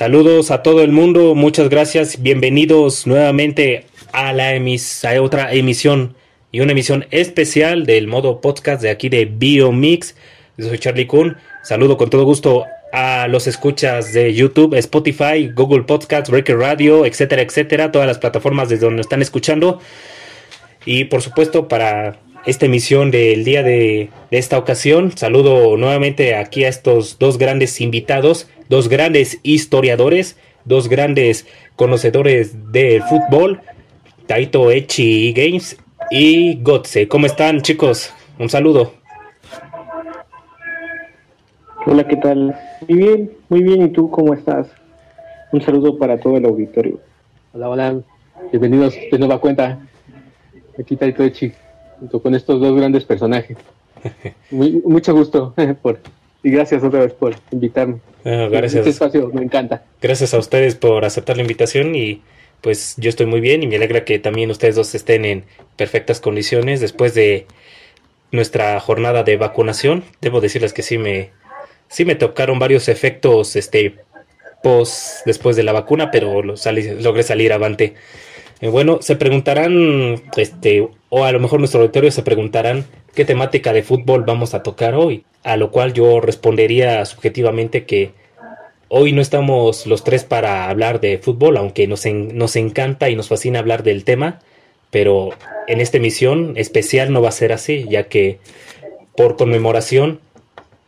Saludos a todo el mundo, muchas gracias, bienvenidos nuevamente a la emis a otra emisión y una emisión especial del modo podcast de aquí de Biomix. Yo soy Charlie Kuhn. Saludo con todo gusto a los escuchas de YouTube, Spotify, Google Podcasts, Breaker Radio, etcétera, etcétera, todas las plataformas desde donde están escuchando. Y por supuesto, para esta emisión del día de, de, esta ocasión, saludo nuevamente aquí a estos dos grandes invitados, dos grandes historiadores, dos grandes conocedores del fútbol, Taito Echi Games y Gotze. ¿Cómo están, chicos? Un saludo. Hola, ¿qué tal? Muy bien, muy bien. ¿Y tú cómo estás? Un saludo para todo el auditorio. Hola, hola. Bienvenidos de nueva cuenta. Aquí Taito Echi, junto con estos dos grandes personajes. Muy, mucho gusto por, y gracias otra vez por invitarme. Bueno, gracias. Este espacio me encanta. Gracias a ustedes por aceptar la invitación y pues yo estoy muy bien y me alegra que también ustedes dos estén en perfectas condiciones después de nuestra jornada de vacunación. Debo decirles que sí me sí me tocaron varios efectos este post después de la vacuna, pero lo salí, logré salir avante. Eh, bueno, se preguntarán, este, o a lo mejor nuestro auditorio se preguntarán qué temática de fútbol vamos a tocar hoy, a lo cual yo respondería subjetivamente que hoy no estamos los tres para hablar de fútbol, aunque nos, en, nos encanta y nos fascina hablar del tema, pero en esta emisión especial no va a ser así, ya que por conmemoración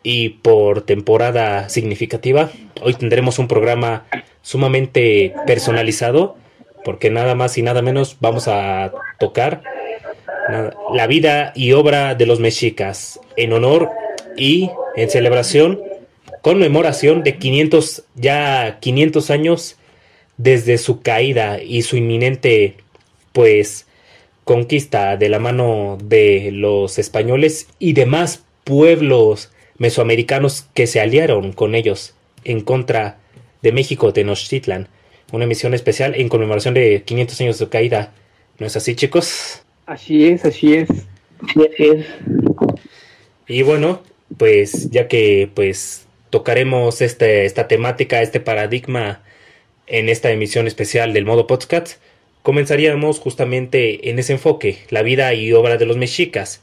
y por temporada significativa, hoy tendremos un programa sumamente personalizado, porque nada más y nada menos vamos a tocar la vida y obra de los mexicas en honor y en celebración, conmemoración de 500, ya 500 años desde su caída y su inminente, pues, conquista de la mano de los españoles y demás pueblos mesoamericanos que se aliaron con ellos en contra de México, Tenochtitlan. Una emisión especial en conmemoración de 500 años de su caída. ¿No es así, chicos? Así es, así es. Así es. Y bueno, pues ya que pues tocaremos este, esta temática, este paradigma en esta emisión especial del modo podcast, comenzaríamos justamente en ese enfoque, la vida y obra de los mexicas.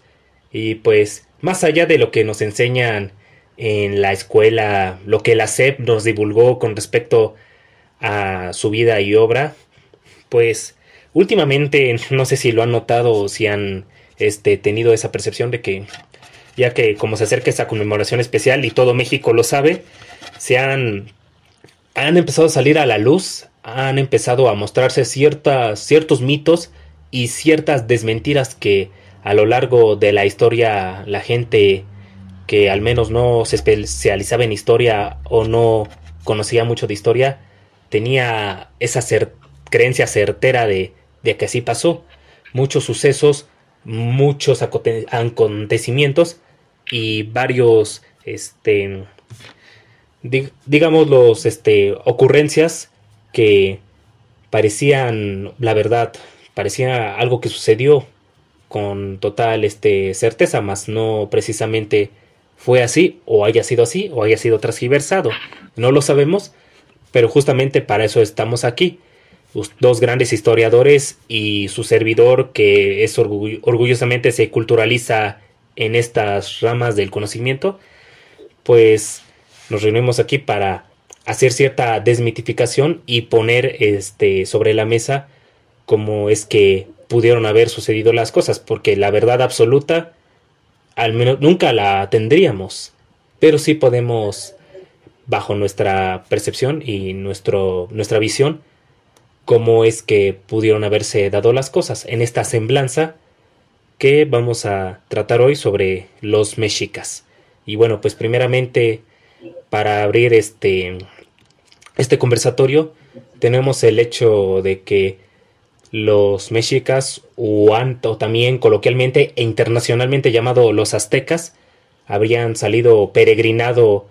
Y pues más allá de lo que nos enseñan en la escuela, lo que la SEP nos divulgó con respecto a su vida y obra, pues últimamente no sé si lo han notado o si han este, tenido esa percepción de que ya que como se acerca esa conmemoración especial y todo México lo sabe, se han, han empezado a salir a la luz, han empezado a mostrarse ciertas, ciertos mitos y ciertas desmentiras que a lo largo de la historia la gente que al menos no se especializaba en historia o no conocía mucho de historia tenía esa creencia certera de, que así pasó. Muchos sucesos, muchos acontecimientos y varios, este, dig digamos, los, este, ocurrencias que parecían, la verdad, parecía algo que sucedió con total este, certeza, más no precisamente fue así, o haya sido así, o haya sido transgiversado. No lo sabemos, pero justamente para eso estamos aquí. Dos grandes historiadores y su servidor que es orgull orgullosamente se culturaliza en estas ramas del conocimiento, pues nos reunimos aquí para hacer cierta desmitificación y poner este sobre la mesa cómo es que pudieron haber sucedido las cosas, porque la verdad absoluta al menos nunca la tendríamos, pero sí podemos, bajo nuestra percepción y nuestro, nuestra visión, cómo es que pudieron haberse dado las cosas en esta semblanza que vamos a tratar hoy sobre los mexicas. Y bueno, pues primeramente para abrir este, este conversatorio tenemos el hecho de que los mexicas o, o también coloquialmente e internacionalmente llamado los aztecas habrían salido peregrinado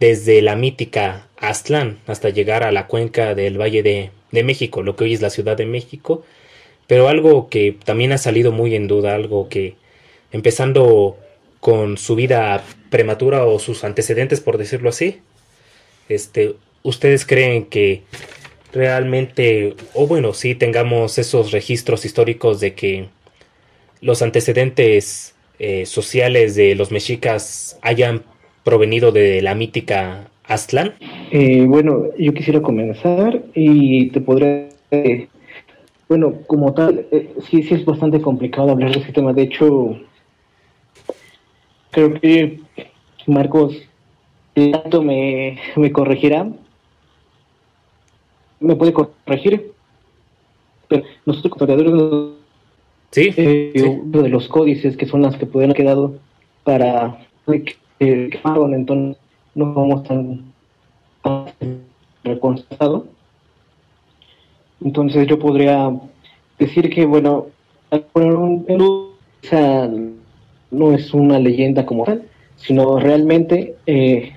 desde la mítica Aztlán hasta llegar a la cuenca del Valle de, de, México, lo que hoy es la Ciudad de México, pero algo que también ha salido muy en duda, algo que empezando con su vida prematura o sus antecedentes, por decirlo así, este, ¿ustedes creen que realmente, o bueno, sí tengamos esos registros históricos de que los antecedentes eh, sociales de los mexicas hayan provenido de la mítica Aztlán? Eh, bueno, yo quisiera comenzar y te podré... bueno, como tal, eh, sí, sí es bastante complicado hablar de ese tema. De hecho, creo que Marcos me, me corregirá. ¿Me puede corregir? Pero nosotros historiadores ¿Sí? Eh, de los códices que son las que pueden haber quedado para que entonces no vamos tan, reconstruido. Entonces yo podría decir que, bueno, no es una leyenda como tal, sino realmente eh,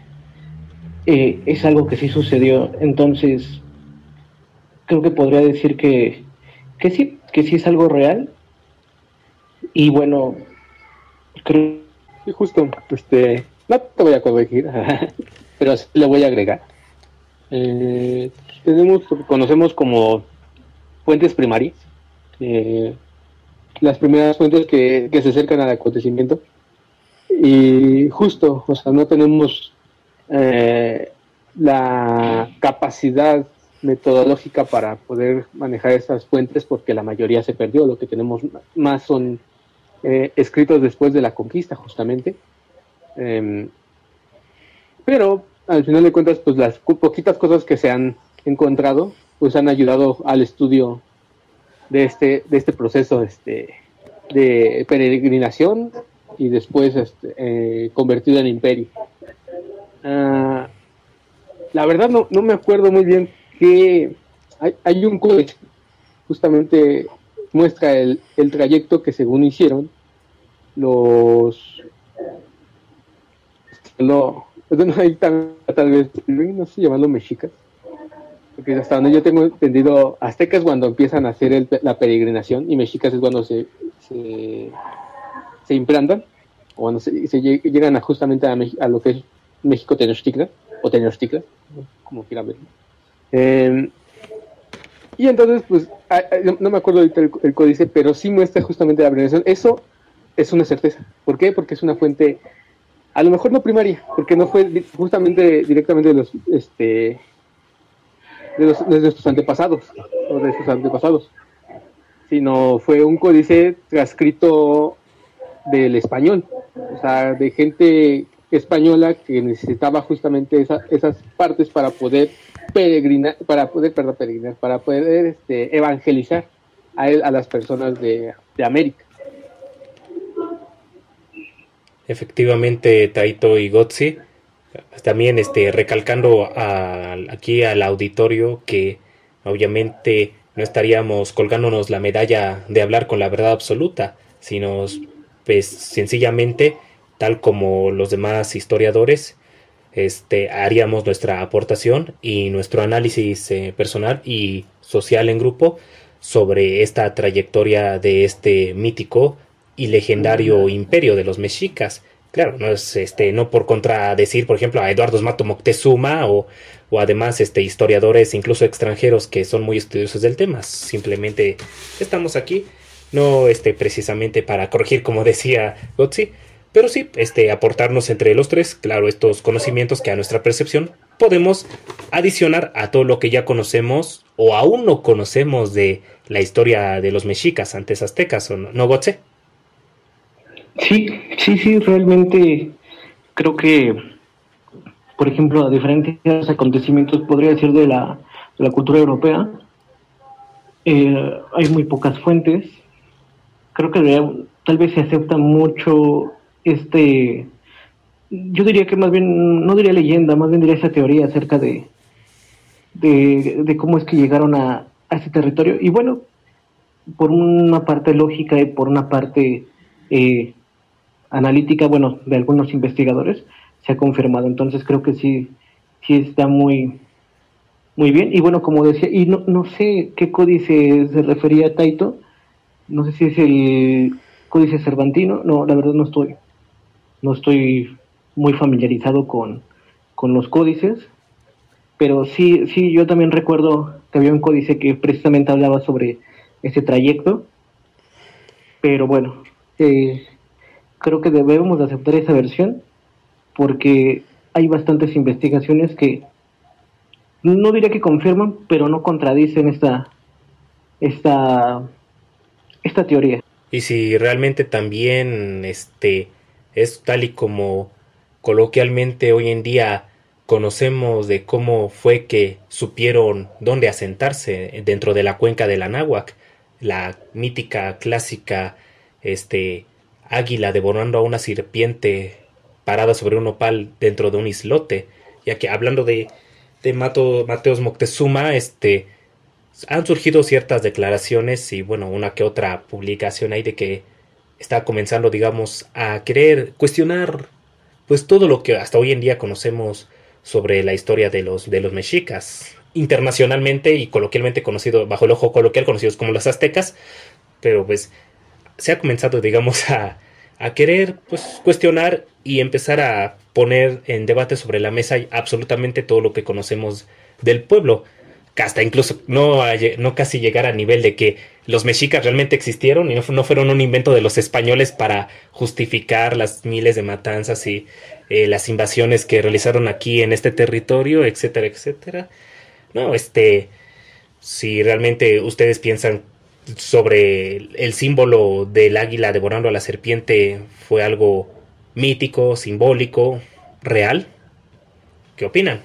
eh, es algo que sí sucedió. Entonces, creo que podría decir que, que sí, que sí es algo real. Y bueno, creo... Y justo, este, no te voy a corregir, pero le voy a agregar. Eh, tenemos lo que conocemos como fuentes primarias, eh, las primeras fuentes que, se acercan al acontecimiento. Y justo, o sea, no tenemos eh, la capacidad metodológica para poder manejar esas fuentes porque la mayoría se perdió. Lo que tenemos más son escritos después de la conquista, justamente. Em, pero al final de cuentas, pues las poquitas cosas que se han encontrado, pues han ayudado al estudio de este, de este proceso este, de peregrinación y después este, eh, convertido en imperio. Ah, la verdad no, no, me acuerdo muy bien que hay, hay un códice justamente muestra el, el trayecto que según hicieron los no, hay tal, tal vez, no sé llamarlo mexicas, porque hasta donde yo tengo entendido, aztecas cuando empiezan a hacer la peregrinación y mexicas es cuando se, se, implantan, o cuando se, llegan a justamente a, lo que es México Tenochtitlan, o Tenochtitlan, como quieran verlo. Em, y entonces, pues, no, me acuerdo ahorita el, códice, pero sí muestra justamente la peregrinación. Eso es una certeza. ¿Por qué? Porque es una fuente a lo mejor no primaria, porque no fue justamente directamente de los, este, de, los, de nuestros antepasados, o de sus antepasados, sino fue un códice transcrito del español, o sea, de gente española que necesitaba justamente esas partes para poder peregrinar, para poder, perdón, peregrinar, para poder este, evangelizar a, a las personas de América. Efectivamente, Taito y Gotzi. También este, recalcando aquí al auditorio que obviamente no estaríamos colgándonos la medalla de hablar con la verdad absoluta, sino pues sencillamente, tal como los demás historiadores, este, haríamos nuestra aportación y nuestro análisis eh, personal y social en grupo sobre esta trayectoria de este mítico y legendario imperio de los mexicas. Claro, no es este, no por contradecir, por ejemplo, a Eduardo Mato Moctezuma o, o además este, historiadores, incluso extranjeros, que son muy estudiosos del tema. Simplemente estamos aquí, no este, precisamente para corregir, como decía Gotzi, pero sí este, aportarnos entre los tres, claro, estos conocimientos que a nuestra percepción podemos adicionar a todo lo que ya conocemos o aún no conocemos de la historia de los mexicas antes aztecas, ¿o no, ¿no Gotze? Sí, sí, sí, realmente creo que, por ejemplo, a diferentes acontecimientos, podría decir de la, de la cultura europea, eh, hay muy pocas fuentes. Creo que tal vez se acepta mucho este, yo diría que más bien, no diría leyenda, más bien diría esa teoría acerca de, de, cómo es que llegaron a, a ese territorio. Y bueno, por una parte lógica y por una parte eh, analítica, bueno, de algunos investigadores, se ha confirmado. Entonces creo que sí, sí está muy, muy bien. Y bueno, como decía, y no, no sé qué códice se refería Taito, no sé si es el códice cervantino, no, la verdad no estoy, no estoy muy familiarizado con, con los códices, Pero sí, sí, yo también recuerdo que había un códice que precisamente hablaba sobre ese trayecto. Pero bueno, eh, creo que debemos aceptar esa versión porque hay bastantes investigaciones que no diría que confirman, pero no contradicen esta, esta, esta teoría. Y si realmente también este, es tal y como coloquialmente hoy en día conocemos de cómo fue que supieron dónde asentarse dentro de la cuenca del Anáhuac, la mítica clásica este águila devorando a una serpiente parada sobre un opal dentro de un islote, ya que hablando de, de Mateos Moctezuma, este, han surgido ciertas declaraciones y bueno, una que otra publicación ahí de que está comenzando, digamos, a querer cuestionar pues todo lo que hasta hoy en día conocemos sobre la historia de los, de los mexicas, internacionalmente y coloquialmente conocido, bajo el ojo coloquial, conocidos como los aztecas, pero pues se ha comenzado, digamos, a, a querer pues, cuestionar y empezar a poner en debate sobre la mesa absolutamente todo lo que conocemos del pueblo. Hasta incluso no, no casi llegar a nivel de que los mexicas realmente existieron y no, fueron un invento de los españoles para justificar las miles de matanzas y eh, las invasiones que realizaron aquí en este territorio, etcétera, etcétera. No, este, si realmente ustedes piensan sobre el símbolo del águila devorando a la serpiente fue algo mítico, simbólico, real. ¿Qué opinan?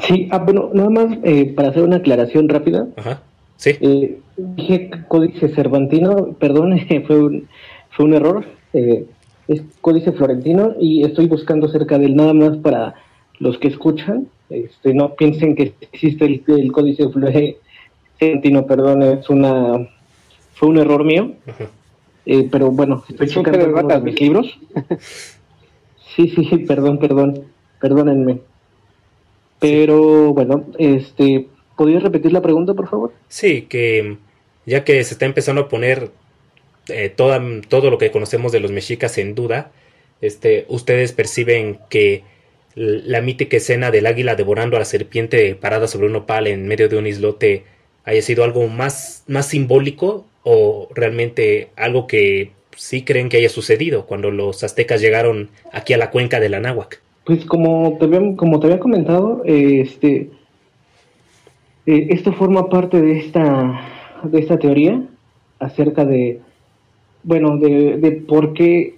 Sí, ah, bueno, nada más eh, para hacer una aclaración rápida. Ajá, sí. Eh, dije códice cervantino, perdón, fue un, fue un error. Eh, es códice florentino y estoy buscando cerca del nada más para los que escuchan. Este, no piensen que existe el, el códice florentino, perdón, es una fue un error mío. Eh, pero bueno, estoy checando mis libros. sí, sí, sí, perdón, perdón, perdónenme. Pero bueno, este, ¿podrías repetir la pregunta, por favor? Sí, que ya que se está empezando a poner eh, toda, todo lo que conocemos de los mexicas en duda, este, ustedes perciben que la mítica escena del águila devorando a la serpiente parada sobre un opal en medio de un islote haya sido algo más, más simbólico o realmente algo que sí creen que haya sucedido cuando los aztecas llegaron aquí a la cuenca del Anáhuac. Pues como te había, como te había comentado, este, eh, esto forma parte de esta, de esta teoría acerca de, bueno, de, de por qué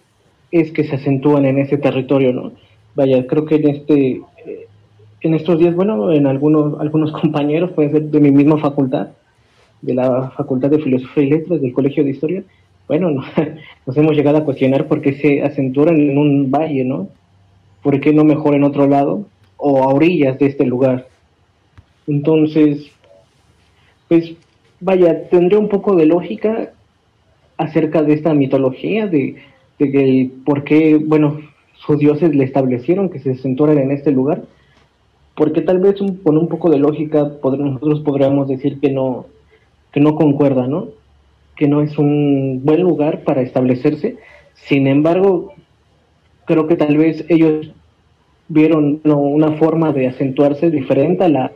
es que se acentúan en ese territorio, ¿no? Vaya, creo que en este, en estos días, bueno, en algunos, algunos compañeros, puede ser de mi misma facultad, de la Facultad de Filosofía y Letras del Colegio de Historia, bueno, nos hemos llegado a cuestionar por qué se acenturan en un valle, ¿no? ¿Por qué no mejor en otro lado o a orillas de este lugar? Entonces, pues vaya, tendría un poco de lógica acerca de esta mitología, de, de que por qué, bueno, sus dioses le establecieron que se acentuaran en este lugar, porque tal vez con un poco de lógica nosotros podríamos decir que no, que no concuerda, ¿no? Que no es un buen lugar para establecerse. Sin embargo, creo que tal vez ellos vieron una forma de acentuarse diferente a la,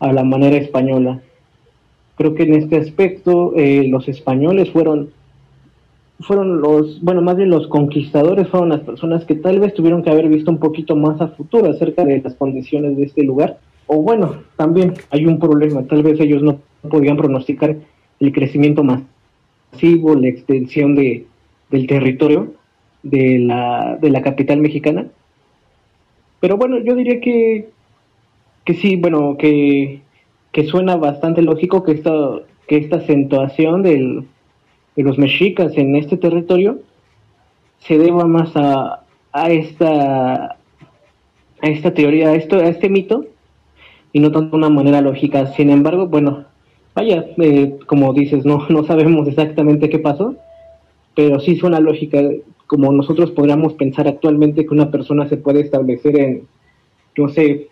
a la manera española. Creo que en este aspecto eh, los españoles fueron, fueron los, bueno, más bien los conquistadores fueron las personas que tal vez tuvieron que haber visto un poquito más a futuro acerca de las condiciones de este lugar. O bueno, también hay un problema, tal vez ellos no podían pronosticar el crecimiento masivo, la extensión de, del territorio de la, de la capital mexicana. Pero bueno, yo diría que, que sí, bueno, que, que suena bastante lógico que esta, que esta acentuación del, de los mexicas en este territorio se deba más a, a esta a esta teoría, a esto, a este mito, y no tanto una manera lógica. Sin embargo, bueno, vaya, eh, como dices, no, no sabemos exactamente qué pasó, pero sí suena lógica, como nosotros podríamos pensar actualmente que una persona se puede establecer en, no sé,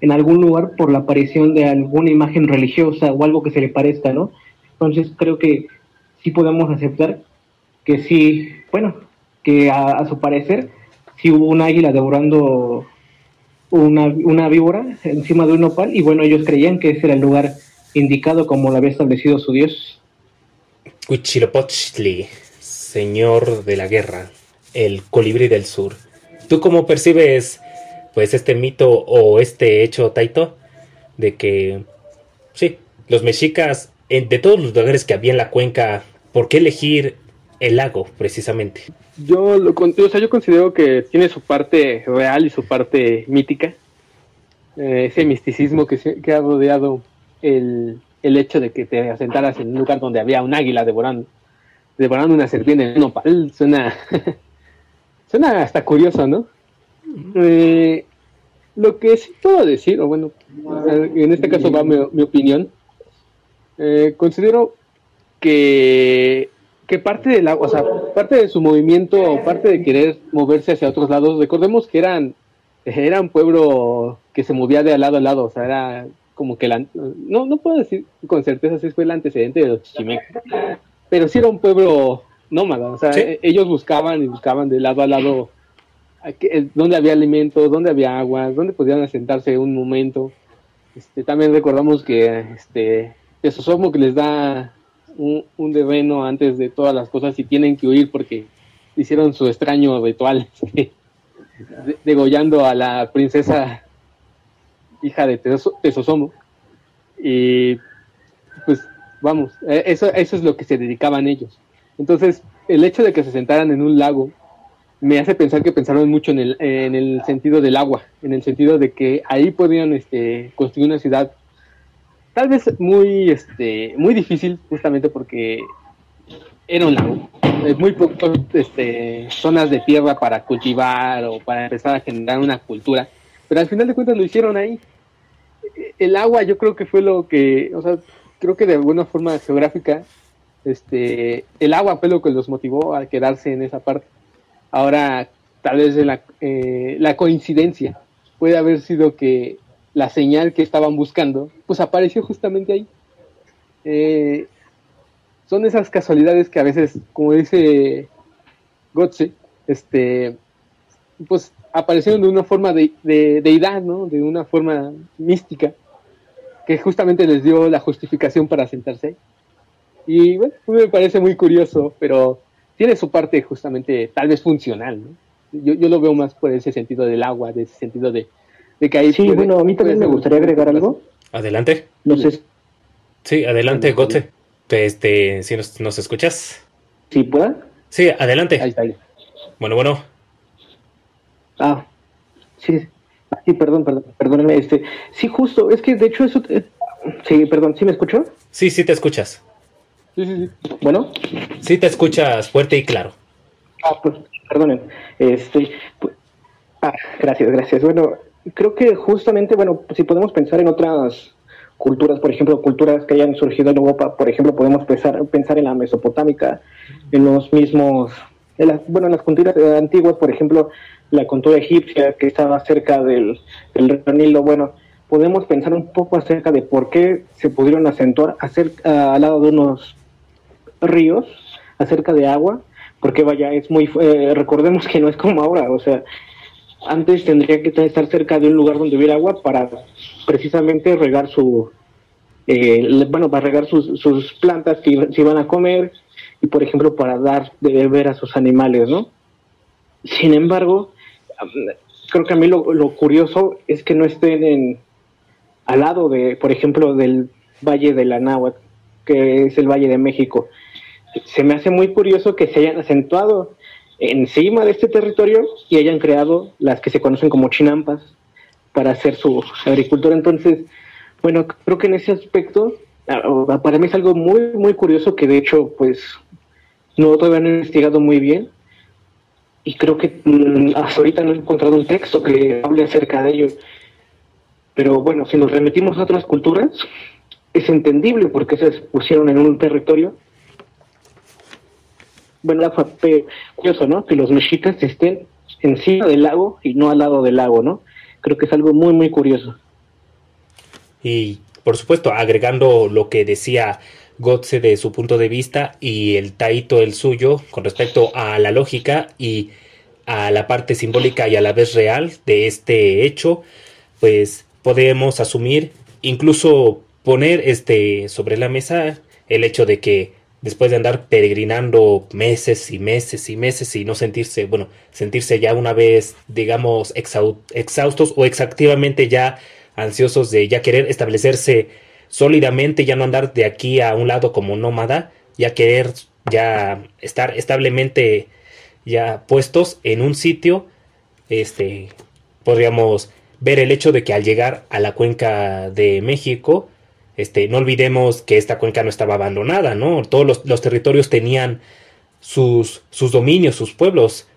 en algún lugar por la aparición de alguna imagen religiosa o algo que se le parezca, ¿no? Entonces creo que sí podemos aceptar que sí, bueno, que a, su parecer sí hubo un águila devorando una, una víbora encima de un nopal y bueno, ellos creían que ese era el lugar indicado como lo había establecido su dios. Huitzilopochtli, señor de la guerra, el colibrí del sur. ¿Tú cómo percibes pues este mito o este hecho, Taito? De que, sí, los mexicas, de todos los lugares que había en la cuenca, ¿por qué elegir el lago precisamente? Yo, lo, o sea, yo considero que tiene su parte real y su parte mítica. Eh, ese misticismo que, que ha rodeado el, el hecho de que te asentaras en un lugar donde había un águila devorando, devorando una serpiente en un nopal, suena, suena hasta curioso, ¿no? Eh, lo que sí puedo decir, o bueno, en este caso va mi, opinión, eh, considero que, que parte del o sea, parte de su movimiento parte de querer moverse hacia otros lados, recordemos que eran, era un pueblo que se movía de lado a lado, o sea, era como que la, no, no puedo decir con certeza si fue el antecedente de los chichimecas, pero sí era un pueblo nómada, o sea, e, ellos buscaban y buscaban de lado a lado dónde había alimentos, dónde había agua, dónde podían asentarse un momento. Este, también recordamos que este, Tesosomo que les da un, un deveno antes de todas las cosas y tienen que huir porque hicieron su extraño ritual, degollando a la princesa hija de Tesosomo. Y pues vamos, e, eso, eso es lo que se dedicaban ellos. Entonces, el hecho de que se sentaran en un lago me hace pensar que pensaron mucho en el, en el sentido del agua, en el sentido de que ahí podían este, construir una ciudad tal vez muy, este, muy difícil, justamente porque era un lago. Muy pocas este, zonas de tierra para cultivar o para empezar a generar una cultura pero al final de cuentas lo hicieron ahí. El agua yo creo que fue lo que, o sea, creo que de alguna forma geográfica, este, el agua fue lo que los motivó a quedarse en esa parte. Ahora, tal vez la, eh, la coincidencia puede haber sido que la señal que estaban buscando, pues apareció justamente ahí. Eh, son esas casualidades que a veces, como dice Gotze, este, pues aparecieron de una forma de, de deidad, ¿no? De una forma mística, que justamente les dio la justificación para sentarse. Y bueno, me parece muy curioso, pero tiene su parte justamente tal vez funcional, ¿no? Yo, yo lo veo más por ese sentido del agua, de ese sentido de, de que ahí... Sí, bueno, a mí también me gustaría agregar algo. Adelante. No sé. Sí, adelante, Gote. Este, si nos, nos escuchas. ¿Sí pueda? Sí, adelante. Ahí está. Bueno, bueno. Ah, sí, sí, perdón, perdón, perdóneme, este, sí, justo, es que de hecho eso, eh, sí, perdón, ¿sí me escuchó? Sí, sí te escuchas. Sí, sí, sí. Bueno. Sí te escuchas fuerte y claro. Ah, pues, perdonen, este, pues, ah, gracias, gracias. Bueno, creo que justamente, bueno, si podemos pensar en otras culturas, por ejemplo, culturas que hayan surgido en Europa, por ejemplo, podemos pensar, pensar en la mesopotámica, en los mismos, en bueno, en las culturas antiguas, por ejemplo, la cultura egipcia que estaba cerca del, del Nilo, bueno, podemos pensar un poco acerca de por qué se pudieron acentuar acerca, al lado de unos ríos, acerca de agua, porque vaya, es muy, eh, recordemos que no es como ahora, o sea, antes tendría que estar cerca de un lugar donde hubiera agua para precisamente regar su, eh, bueno, para regar sus, sus plantas que se iban a comer y, por ejemplo, para dar de beber a sus animales, ¿no? Sin embargo, creo que a mí lo, curioso es que no estén en, al lado de, por ejemplo, del Valle de la Náhuatl, que es el Valle de México. Se me hace muy curioso que se hayan acentuado encima de este territorio y hayan creado las que se conocen como chinampas para hacer su agricultura. Entonces, bueno, creo que en ese aspecto, ah, para mí es algo muy, muy curioso que de hecho, pues, no todavía han investigado muy bien y creo que mm, hasta ahorita no he encontrado un texto que hable acerca de ello. Pero bueno, si nos remitimos a otras culturas, es entendible porque se pusieron en un territorio. Bueno, fue curioso, ¿no? Que los mexicas estén encima del lago y no al lado del lago, ¿no? Creo que es algo muy, muy curioso. Y por supuesto, agregando lo que decía Gotze de su punto de vista y el Taito el suyo con respecto a la lógica y a la parte simbólica y a la vez real de este hecho, pues podemos asumir, incluso poner este sobre la mesa el hecho de que después de andar peregrinando meses y meses y meses y no sentirse, bueno, sentirse ya una vez, digamos, exhaustos o exactamente ya ansiosos de ya querer establecerse sólidamente, ya no andar de aquí a un lado como nómada, ya querer ya estar establemente ya puestos en un sitio, este, podríamos ver el hecho de que al llegar a la cuenca de México, este, no olvidemos que esta cuenca no estaba abandonada, ¿no? Todos los, territorios tenían sus, sus dominios, sus pueblos,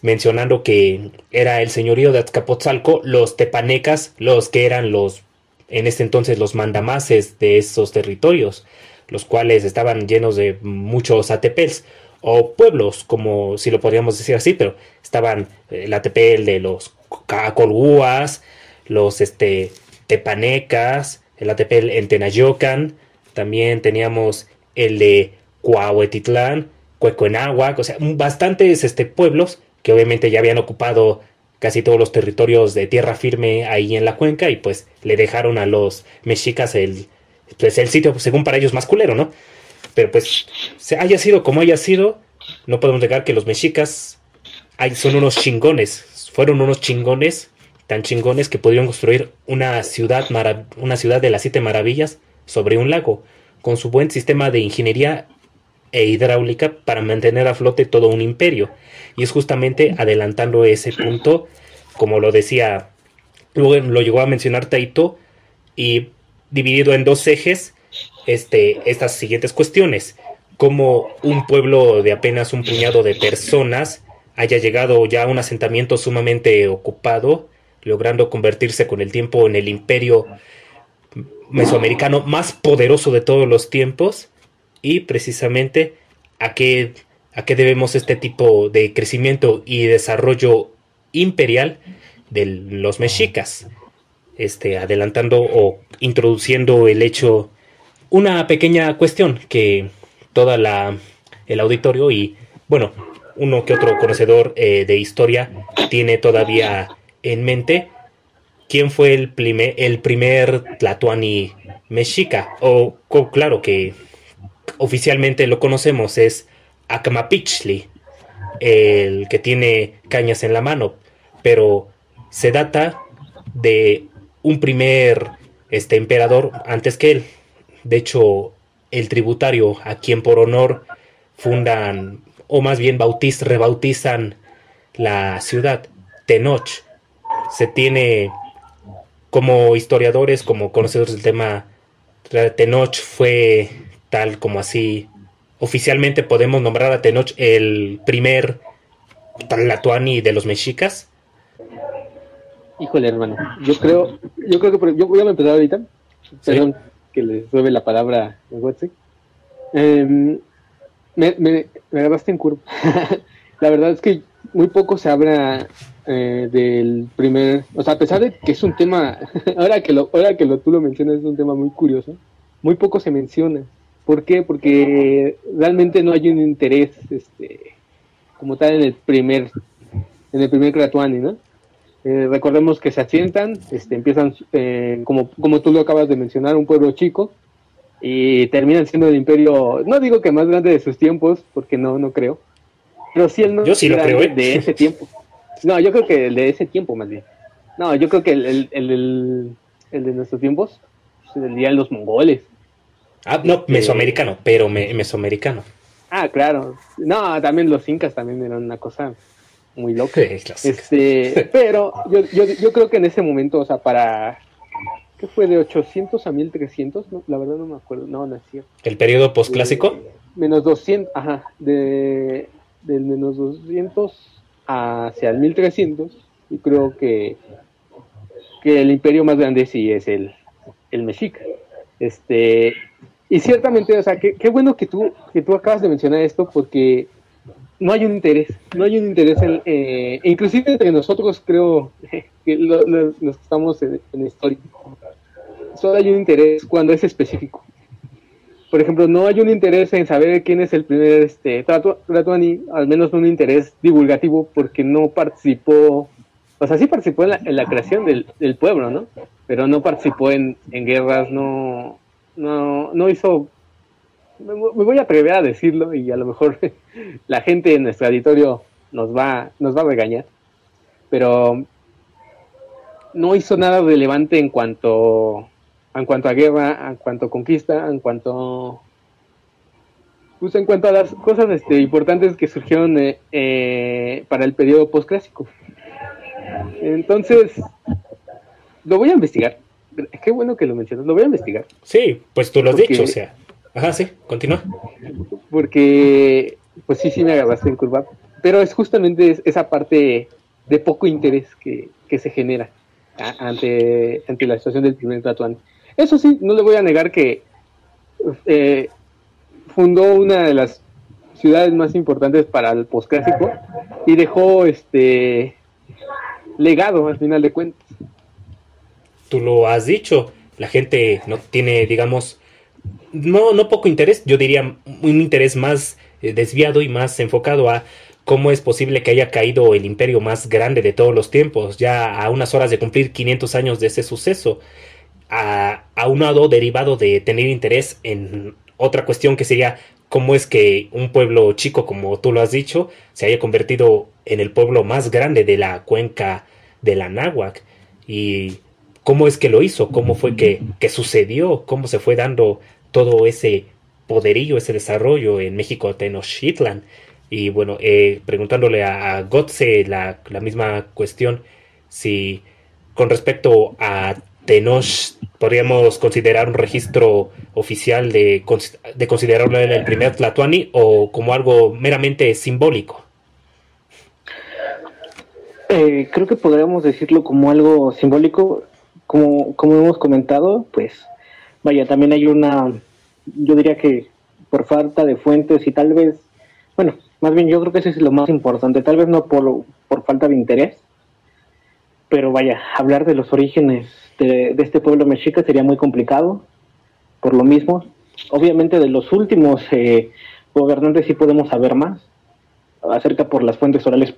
mencionando que era el señorío de Azcapotzalco, los tepanecas, los que eran los, en ese entonces, los mandamases de esos territorios, los cuales estaban llenos de muchos atepels, o pueblos, como si lo podríamos decir así, pero estaban el atepel de los cacolgúas, los este, tepanecas, el ATP en Tenayocan, también teníamos el de Cuahuetitlán, Cuecuenáhuac, o sea, bastantes este, pueblos que obviamente ya habían ocupado casi todos los territorios de tierra firme ahí en la cuenca y pues le dejaron a los mexicas el, pues, el sitio, pues, según para ellos, más culero, ¿no? Pero pues, haya sido como haya sido, no podemos negar que los mexicas son unos chingones, fueron unos chingones tan chingones que pudieron construir una ciudad, una ciudad de las siete maravillas sobre un lago, con su buen sistema de ingeniería e hidráulica para mantener a flote todo un imperio. Y es justamente adelantando ese punto, como lo decía, luego lo llegó a mencionar Taito, y dividido en dos ejes, este, estas siguientes cuestiones. Como un pueblo de apenas un puñado de personas haya llegado ya a un asentamiento sumamente ocupado logrando convertirse con el tiempo en el imperio mesoamericano más poderoso de todos los tiempos. Y precisamente a qué, a qué debemos este tipo de crecimiento y desarrollo imperial de los mexicas, este, adelantando o introduciendo el hecho, una pequeña cuestión que toda la el auditorio y bueno, uno que otro conocedor eh, de historia tiene todavía en mente quién fue el primer, el Tlatuani mexica. O, claro que oficialmente lo conocemos, es Acamapichli, el que tiene cañas en la mano, pero se data de un primer este emperador antes que él. De hecho, el tributario a quien por honor fundan o más bien bautiz, rebautizan la ciudad, Tenoch, se tiene como historiadores, como conocedores del tema, Tenoch fue tal como así, oficialmente podemos nombrar a Tenoch el primer Tlatuani de los mexicas. Híjole, hermano, yo creo, yo creo que yo voy a empezar ahorita, perdón que le suebe la palabra a eh, me, me, me agarraste en curva. la verdad es que muy poco se habla eh, del primer, o sea, a pesar de que es un tema, ahora que lo, ahora que lo, tú lo mencionas es un tema muy curioso, muy poco se menciona. ¿Por qué? Porque realmente no hay un interés, este, como tal en el primer, en el primer Kratuani, ¿no? Eh, recordemos que se asientan, este, empiezan, eh, como, como tú lo acabas de mencionar, un pueblo chico, y terminan siendo el imperio, no digo que más grande de sus tiempos, porque no, no creo, pero sí el Yo sí lo creo, de ese tiempo. No, yo creo que el de ese tiempo más bien. No, yo creo que el, el, el, el de nuestros tiempos pues, el día de los mongoles. Ah, no, este, mesoamericano, pero mesoamericano. Ah, claro. No, también los incas también eran una cosa muy loca. este, pero yo, yo, yo creo que en ese momento, o sea, para ¿qué fue de 800 a 1300? No, la verdad no me acuerdo. No, no es cierto. ¿El periodo posclásico? menos 200, ajá, de del menos 200 hacia el 1300 y creo que, que el imperio más grande sí es el, el Mexica. Este, y ciertamente, o sea, qué, bueno que tú, que tú acabas de mencionar esto porque no hay un interés, no hay un interés, en, eh, inclusive entre nosotros creo que los que estamos en, en historia, solo hay un interés cuando es específico. Por ejemplo, no hay un interés en saber quién es el primer este, Tlatuani, al menos un interés divulgativo, porque no participó, o sea, sí participó en la, creación del, pueblo, ¿no? Pero no participó en, guerras, no, no, no hizo, me, voy a atrever a decirlo y a lo mejor la gente en nuestro auditorio nos va, nos va a regañar, pero no hizo nada relevante en cuanto en cuanto a guerra, en cuanto a conquista, en cuanto pues en cuanto a las cosas este, importantes que surgieron eh, eh, para el periodo postclásico. Entonces, lo voy a investigar. Qué bueno que lo mencionas, lo voy a investigar. Sí, pues tú lo has dicho, o sea. Ajá, sí, continúa. Porque, pues sí, sí me agarraste en curva. Pero es justamente esa parte de poco interés que, se genera ante, ante la situación del primer Tatuán. Eso sí, no le voy a negar que eh, fundó una de las ciudades más importantes para el posclásico y dejó este legado al final de cuentas. Tú lo has dicho, la gente no tiene, digamos, no, no poco interés, yo diría un interés más eh, desviado y más enfocado a cómo es posible que haya caído el imperio más grande de todos los tiempos, ya a unas horas de cumplir 500 años de ese suceso a, un lado derivado de tener interés en otra cuestión que sería cómo es que un pueblo chico, como tú lo has dicho, se haya convertido en el pueblo más grande de la cuenca de la Náhuac y cómo es que lo hizo, cómo fue que, que sucedió, cómo se fue dando todo ese poderío, ese desarrollo en México Tenochtitlan. Y bueno, eh, preguntándole a, Gotze la, la misma cuestión, si con respecto a Tenoch podríamos considerar un registro oficial de, de considerarlo el primer Tlatuani o como algo meramente simbólico? Eh, creo que podríamos decirlo como algo simbólico, como, como hemos comentado, pues vaya, también hay una, yo diría que por falta de fuentes y tal vez, bueno, más bien yo creo que eso es lo más importante, tal vez no por, por falta de interés, pero vaya, hablar de los orígenes de, este pueblo mexica sería muy complicado, por lo mismo. Obviamente de los últimos eh, gobernantes sí podemos saber más, acerca por las fuentes orales,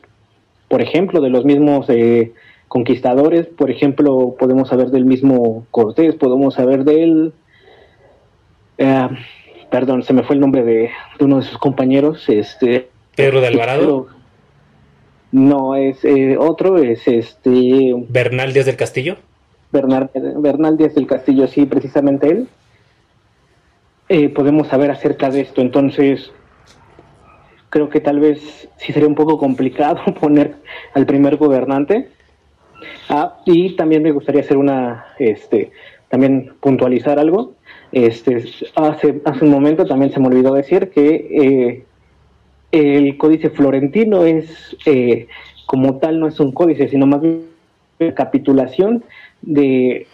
por ejemplo, de los mismos eh, conquistadores, por ejemplo, podemos saber del mismo Cortés, podemos saber del... Eh, perdón, se me fue el nombre de, uno de sus compañeros, este... Pedro de Alvarado. No, es otro, es este... Bernal Díaz del Castillo. Bernal, Bernal Díaz del Castillo, sí, precisamente él, eh, podemos saber acerca de esto. Entonces, creo que tal vez sí sería un poco complicado poner al primer gobernante. Ah, y también me gustaría hacer una, este, también puntualizar algo. Este, hace, hace un momento también se me olvidó decir que eh, el códice florentino es, eh, como tal, no es un códice, sino más bien una capitulación de,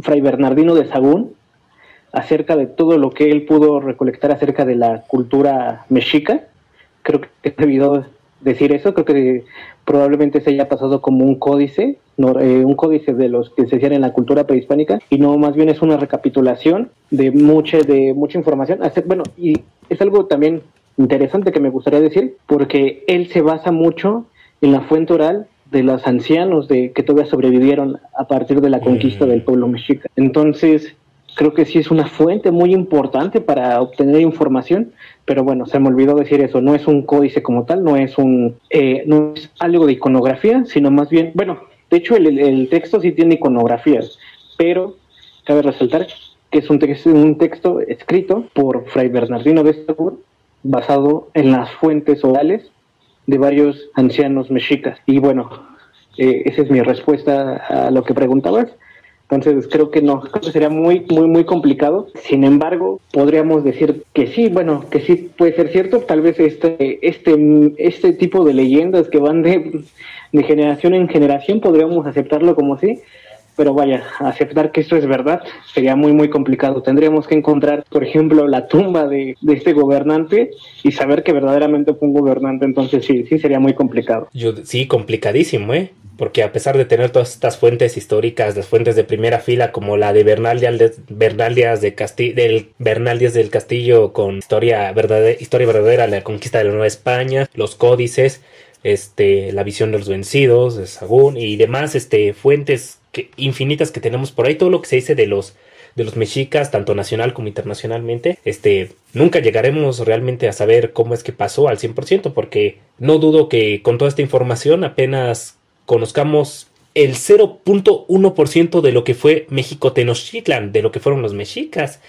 Fray Bernardino de Sagún acerca de todo lo que él pudo recolectar acerca de la cultura mexica. Creo que he debido decir eso, creo que probablemente se haya pasado como un códice, eh, un códice de los que se hacían en la cultura prehispánica, y no más bien es una recapitulación de mucha, de mucha información. Bueno, y es algo también interesante que me gustaría decir, porque él se basa mucho en la fuente oral de los ancianos de que todavía sobrevivieron a partir de la conquista del pueblo mexica. Entonces, creo que sí es una fuente muy importante para obtener información, pero bueno, se me olvidó decir eso, no es un códice como tal, no es un eh, no es algo de iconografía, sino más bien, bueno, de hecho el, texto sí tiene iconografías, pero cabe resaltar que es un, texto, un texto escrito por Fray Bernardino de Sabur, basado en las fuentes orales de varios ancianos mexicas. Y bueno, eh, esa es mi respuesta a lo que preguntabas. Entonces creo que no, creo que sería muy, muy, muy complicado. Sin embargo, podríamos decir que sí, bueno, que sí puede ser cierto. Tal vez este, este, este tipo de leyendas que van de, de generación en generación podríamos aceptarlo como sí. Pero vaya, aceptar que esto es verdad sería muy, muy complicado. Tendríamos que encontrar, por ejemplo, la tumba de, este gobernante y saber que verdaderamente fue un gobernante, entonces sí, sí sería muy complicado. Sí, complicadísimo, ¿eh? Porque a pesar de tener todas estas fuentes históricas, las fuentes de primera fila, como la de Bernal Díaz de Castillo, del Bernal Díaz del Castillo con historia verdadera, historia verdadera, la conquista de la Nueva España, los códices, este, la visión de los vencidos, de Sagún y demás, este, fuentes infinitas que tenemos por ahí, todo lo que se dice de los de los mexicas, tanto nacional como internacionalmente, este, nunca llegaremos realmente a saber cómo es que pasó al 100%, porque no dudo que con toda esta información apenas conozcamos el 0.1% de lo que fue México Tenochtitlan, de lo que fueron los mexicas.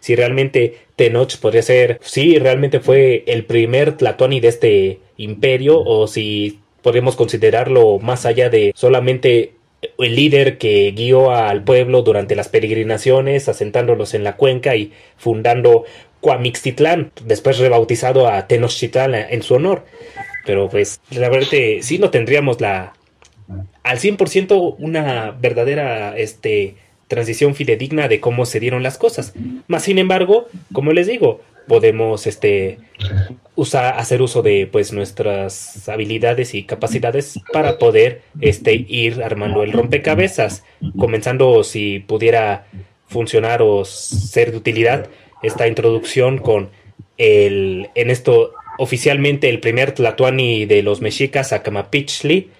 Si realmente Tenoch podría ser, si realmente fue el primer Tlatoani de este imperio, o si podemos considerarlo más allá de solamente el líder que guió al pueblo durante las peregrinaciones, asentándolos en la cuenca y fundando Cuamixtitlán, después rebautizado a Tenochtitlán en su honor. Pero pues, la verdad, sí no tendríamos la al 100% una verdadera este, transición fidedigna de cómo se dieron las cosas. Más sin embargo, como les digo, podemos este usar hacer uso de pues nuestras habilidades y capacidades para poder este ir armando el rompecabezas. Comenzando si pudiera funcionar o ser de utilidad esta introducción con el en esto oficialmente el primer tlatoani de los mexicas Acamapichli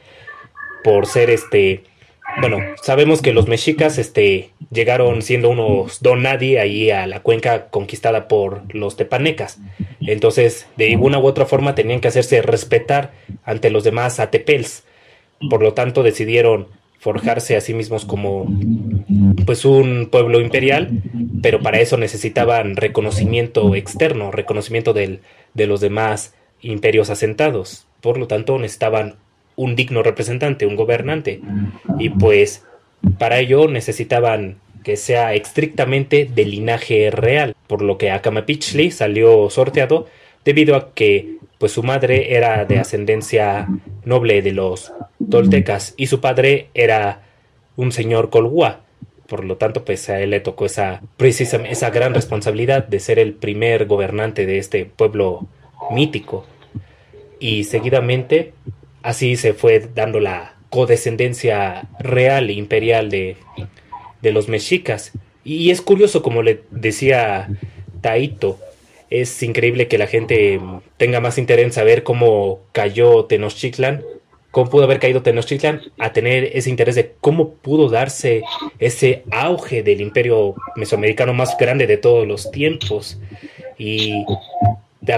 por ser este bueno, sabemos que los mexicas este, llegaron siendo unos don nadie ahí a la cuenca conquistada por los tepanecas. Entonces, de una u otra forma tenían que hacerse respetar ante los demás atepels. Por lo tanto, decidieron forjarse a sí mismos como pues un pueblo imperial, pero para eso necesitaban reconocimiento externo, reconocimiento del, de los demás imperios asentados. Por lo tanto, necesitaban un digno representante, un gobernante. Y pues para ello necesitaban que sea estrictamente de linaje real, por lo que Akamapichli salió sorteado debido a que pues su madre era de ascendencia noble de los toltecas y su padre era un señor colhua. Por lo tanto, pues a él le tocó esa, precisamente esa gran responsabilidad de ser el primer gobernante de este pueblo mítico. Y seguidamente Así se fue dando la codescendencia real e imperial de, de los mexicas. Y es curioso, como le decía Taito, es increíble que la gente tenga más interés en saber cómo cayó Tenochtitlan, cómo pudo haber caído Tenochtitlan, a tener ese interés de cómo pudo darse ese auge del imperio mesoamericano más grande de todos los tiempos. Y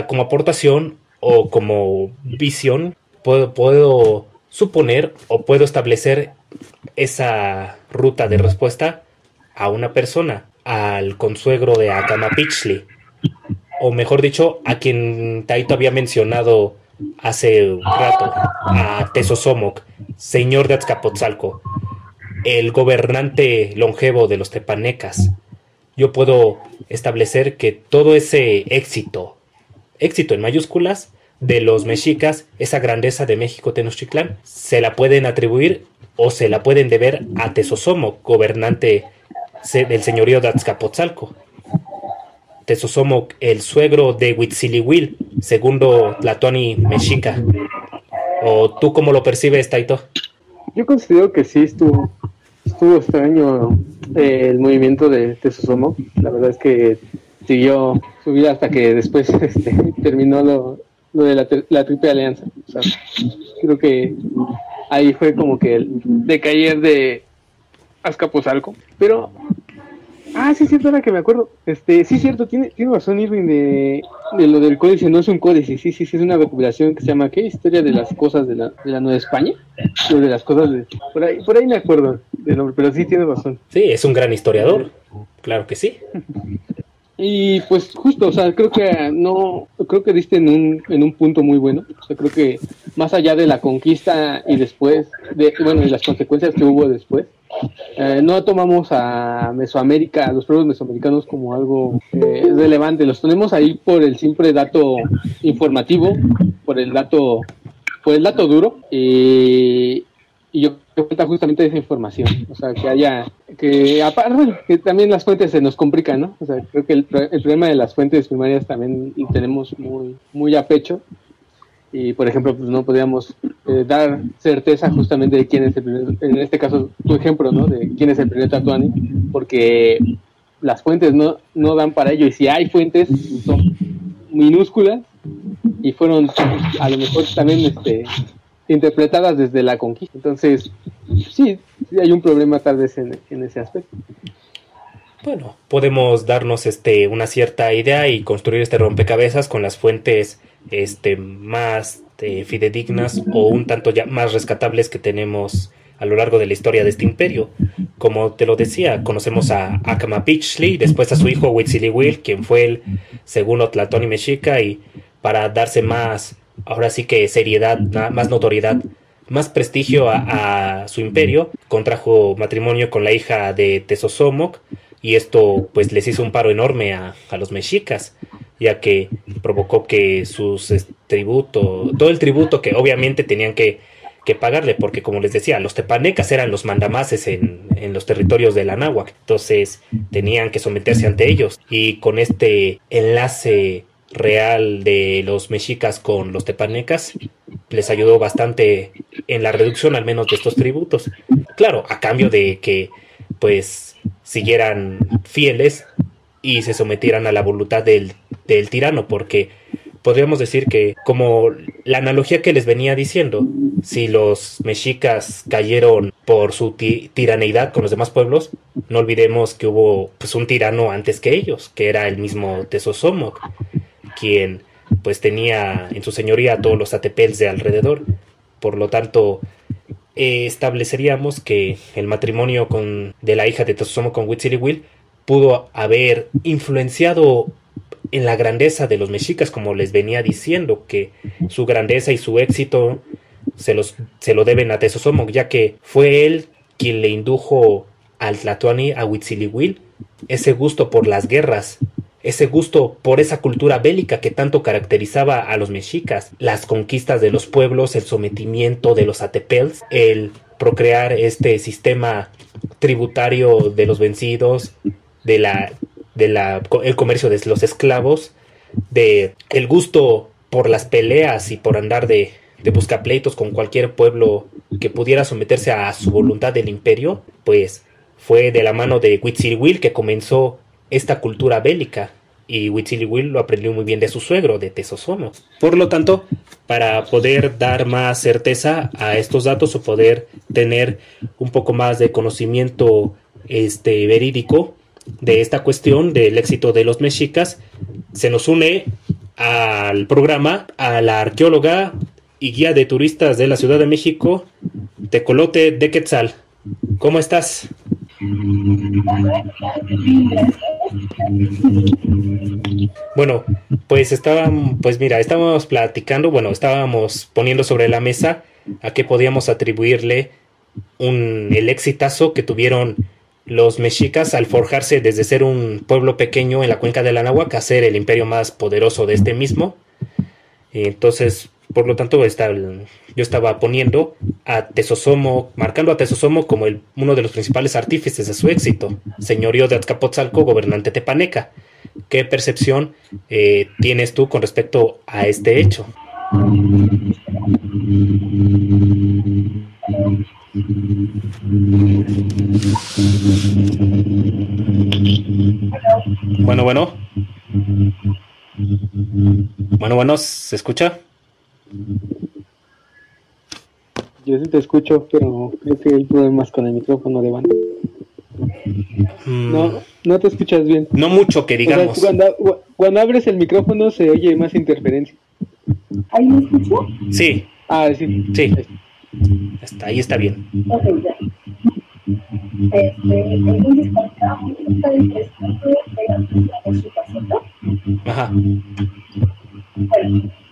como aportación o como visión, puedo, suponer o puedo establecer esa ruta de respuesta a una persona, al consuegro de Akamapichli, o mejor dicho, a quien Taito había mencionado hace un rato, a Tesosomoc, señor de Azcapotzalco, el gobernante longevo de los tepanecas. Yo puedo establecer que todo ese éxito, éxito en mayúsculas, de los mexicas, esa grandeza de México Tenochtitlán, se la pueden atribuir o se la pueden deber a Tesosomo, gobernante del señorío de Azcapotzalco. Tesosomo, el suegro de Huitzilihuil, segundo Tlatoani mexica. ¿O tú cómo lo percibes, Taito? Yo considero que sí estuvo, estuvo extraño eh, el movimiento de Tesosomo. La verdad es que siguió su vida hasta que después este, terminó lo, lo de la, triple alianza. creo que ahí fue como que el decaer de Azcapotzalco. Pero, ah, sí, es cierto, ahora que me acuerdo. Este, sí, es cierto, tiene, tiene razón Irving de, de, lo del códice, no es un códice, sí, sí, sí, es una recopilación que se llama, ¿qué? Historia de las cosas de la, de la Nueva España. Lo de las cosas de, por ahí, por ahí me acuerdo del nombre, pero sí tiene razón. Sí, es un gran historiador, claro que sí. Y pues justo, o sea, creo que no, creo que diste en un, en un punto muy bueno. O sea, creo que más allá de la conquista y después, de, bueno, y las consecuencias que hubo después, eh, no tomamos a Mesoamérica, a los pueblos mesoamericanos como algo eh, relevante. Los tenemos ahí por el simple dato informativo, por el dato, por el dato duro. y y yo falta justamente esa información, o sea, que haya, que aparte, que también las fuentes se nos complican, ¿no? O sea, creo que el, el problema de las fuentes primarias también lo tenemos muy, muy a pecho, y por ejemplo, pues no podríamos eh, dar certeza justamente de quién es el primer, en este caso, tu ejemplo, ¿no? De quién es el primer Tatuani, porque las fuentes no, no dan para ello, y si hay fuentes, son minúsculas, y fueron a lo mejor también este, interpretadas desde la conquista. Entonces, sí, sí hay un problema tal vez en, ese aspecto. Bueno, podemos darnos este una cierta idea y construir este rompecabezas con las fuentes este más eh, fidedignas o un tanto ya más rescatables que tenemos a lo largo de la historia de este imperio. Como te lo decía, conocemos a Akama Pichli, después a su hijo Huitzilihuil, quien fue el segundo Tlatón Mexica, y para darse más, ahora sí que seriedad, más notoriedad, más prestigio a, su imperio, contrajo matrimonio con la hija de Tezosomoc, y esto pues les hizo un paro enorme a, a los mexicas ya que provocó que sus tributo, todo el tributo que obviamente tenían que, que, pagarle, porque como les decía, los tepanecas eran los mandamases en, en los territorios de la náhuatl, entonces tenían que someterse ante ellos, y con este enlace real de los mexicas con los tepanecas les ayudó bastante en la reducción al menos de estos tributos. Claro, a cambio de que pues siguieran fieles y se sometieran a la voluntad del, del tirano, porque podríamos decir que, como la analogía que les venía diciendo, si los mexicas cayeron por su tiraneidad con los demás pueblos, no olvidemos que hubo pues un tirano antes que ellos, que era el mismo Tezosomoc, quien pues tenía en su señoría a todos los atepels de alrededor. Por lo tanto, eh, estableceríamos que el matrimonio con, de la hija de Tezosomoc con Huitzilihuil pudo haber influenciado en la grandeza de los mexicas, como les venía diciendo, que su grandeza y su éxito se, los, se lo deben a Tezosomoc, ya que fue él quien le indujo al Tlatoani a Huitzilihuil ese gusto por las guerras, ese gusto por esa cultura bélica que tanto caracterizaba a los mexicas, las conquistas de los pueblos, el sometimiento de los atepels, el procrear este sistema tributario de los vencidos, de la, de la, el comercio de los esclavos, de el gusto por las peleas y por andar de, de buscapleitos con cualquier pueblo que pudiera someterse a su voluntad del imperio, pues fue de la mano de Huitzilhuil que comenzó esta cultura bélica y Huitzilhuil lo aprendió muy bien de su suegro, de Tezosomo. Por lo tanto, para poder dar más certeza a estos datos o poder tener un poco más de conocimiento este verídico, de esta cuestión del éxito de los mexicas, se nos une al programa a la arqueóloga y guía de turistas de la Ciudad de México, Tecolote de Quetzal. ¿Cómo estás? Bueno, pues estaban, pues mira, estábamos platicando, bueno, estábamos poniendo sobre la mesa a qué podíamos atribuirle un, el exitazo que tuvieron los mexicas al forjarse desde ser un pueblo pequeño en la cuenca del Anáhuac a ser el imperio más poderoso de este mismo. Entonces, por lo tanto, yo estaba poniendo a Tesosomo, marcando a Tesosomo como uno de los principales artífices de su éxito, señorío de Azcapotzalco, gobernante tepaneca. ¿Qué percepción eh, tienes tú con respecto a este hecho? Bueno, bueno. Bueno, bueno, ¿se escucha? Yo sí te escucho, pero creo que hay problemas con el micrófono de banda. Mm. No, no te escuchas bien. No mucho que digamos. cuando, cuando, abres el micrófono se oye más interferencia. ¿Ahí me escucho? Sí. Ah, sí. Sí. Está, ahí está bien. Ok, ya. Este, entonces. Ajá. Bueno,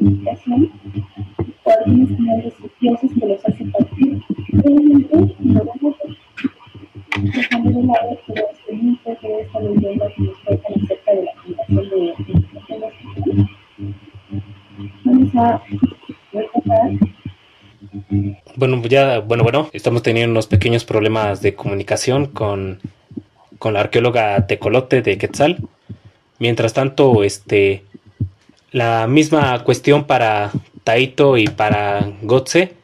comunicación o algunos tienen dioses que los hacen partir realmente no lo notan. Dejando de lado todo este mito, toda esta leyenda que nos cuentan acerca de la fundación de la Vamos a recordar bueno, ya, bueno, bueno, estamos teniendo unos pequeños problemas de comunicación con, con la arqueóloga Tecolote de Quetzal. Mientras tanto, este, la misma cuestión para Taito y para Gotze,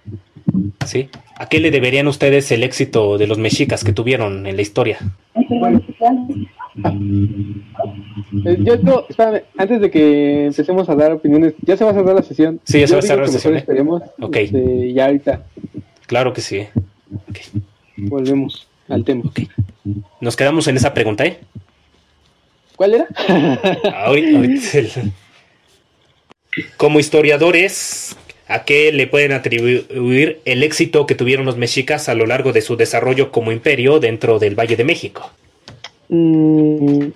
¿sí? ¿A qué le deberían ustedes el éxito de los mexicas que tuvieron en la historia? Eh, yo no, espérame, antes de que empecemos a dar opiniones, ya se va a cerrar la sesión. Sí, ya se va a cerrar la sesión. ¿eh? Esperemos, ok. Este, ya ahorita. Claro que sí. Volvemos al tema. Nos quedamos en esa pregunta, ¿eh? ¿Cuál era? ahorita, Como historiadores, ¿a qué le pueden atribuir el éxito que tuvieron los mexicas a lo largo de su desarrollo como imperio dentro del Valle de México? Mm,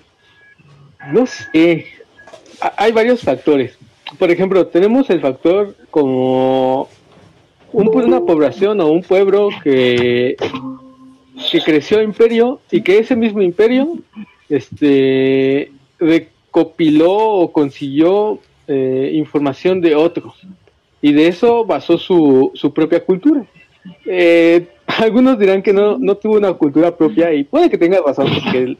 no sé. Hay varios factores. Por ejemplo, tenemos el factor como una población o un pueblo que, que creció imperio y que ese mismo imperio este, recopiló o consiguió eh, información de otros y de eso basó su, su propia cultura. Eh, algunos dirán que no, no tuvo una cultura propia y puede que tenga razón porque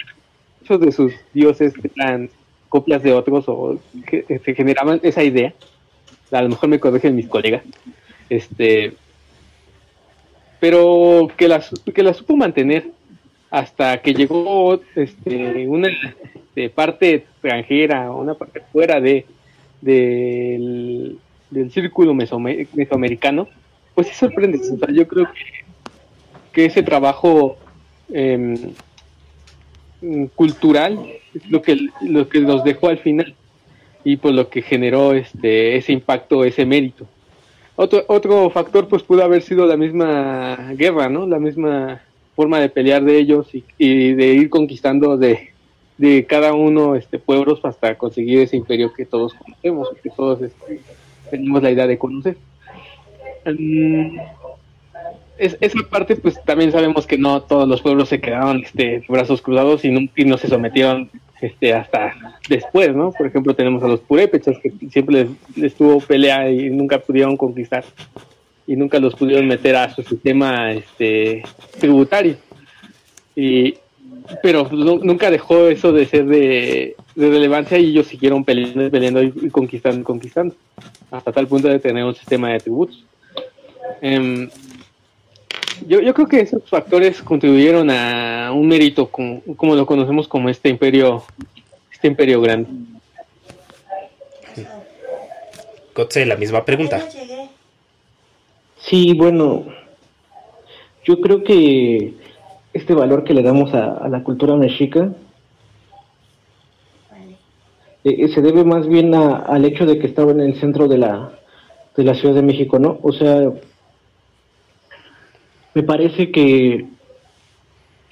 muchos de sus dioses eran copias de otros o que, se generaban esa idea. A lo mejor me corrigen mis colegas. Este, pero que la, que la supo mantener hasta que llegó este, una parte extranjera, una parte fuera de, del, del círculo mesoamericano, pues sí sorprende. yo creo que, ese trabajo em, cultural es lo que, lo que nos dejó al final y por lo que generó este, ese impacto, ese mérito. Otro, otro factor pues pudo haber sido la misma guerra, ¿no? La misma forma de pelear de ellos y, de ir conquistando de, de, cada uno este pueblos hasta conseguir ese imperio que todos conocemos, que todos este, tenemos la idea de conocer. Mm, es, esa parte, pues también sabemos que no todos los pueblos se quedaron este, brazos cruzados y no, y no se sometieron este, hasta después, ¿no? Por ejemplo, tenemos a los purépechas que siempre les, tuvo pelea y nunca pudieron conquistar y nunca los pudieron meter a su sistema este, tributario. Y, pero nunca dejó eso de ser de, relevancia y ellos siguieron peleando, peleando y, conquistando, conquistando, hasta tal punto de tener un sistema de tributos. Em, yo, yo creo que esos factores contribuyeron a un mérito como, como lo conocemos como este imperio, este imperio grande. Kotze, la misma pregunta. Sí, bueno, yo creo que este valor que le damos a, la cultura mexica eh, se debe más bien al hecho de que estaba en el centro de la, de la Ciudad de México, ¿no? O sea, me parece que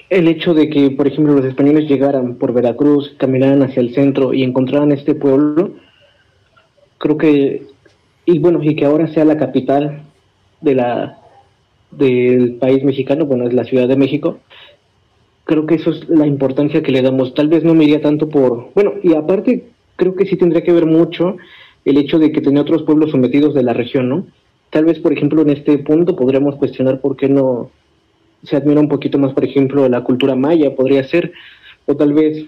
el hecho de que, por ejemplo, los españoles llegaran por Veracruz, caminaran hacia el centro y encontraran este pueblo, creo que, y bueno, y que ahora sea la capital de la del país mexicano, bueno, es la Ciudad de México, creo que eso es la importancia que le damos. Tal vez no me iría tanto por, bueno, y aparte creo que sí tendría que ver mucho el hecho de que tenía otros pueblos sometidos de la región, ¿no? Tal vez, por ejemplo, en este punto podríamos cuestionar por qué no se admira un poquito más, por ejemplo, la cultura maya, podría ser, o tal vez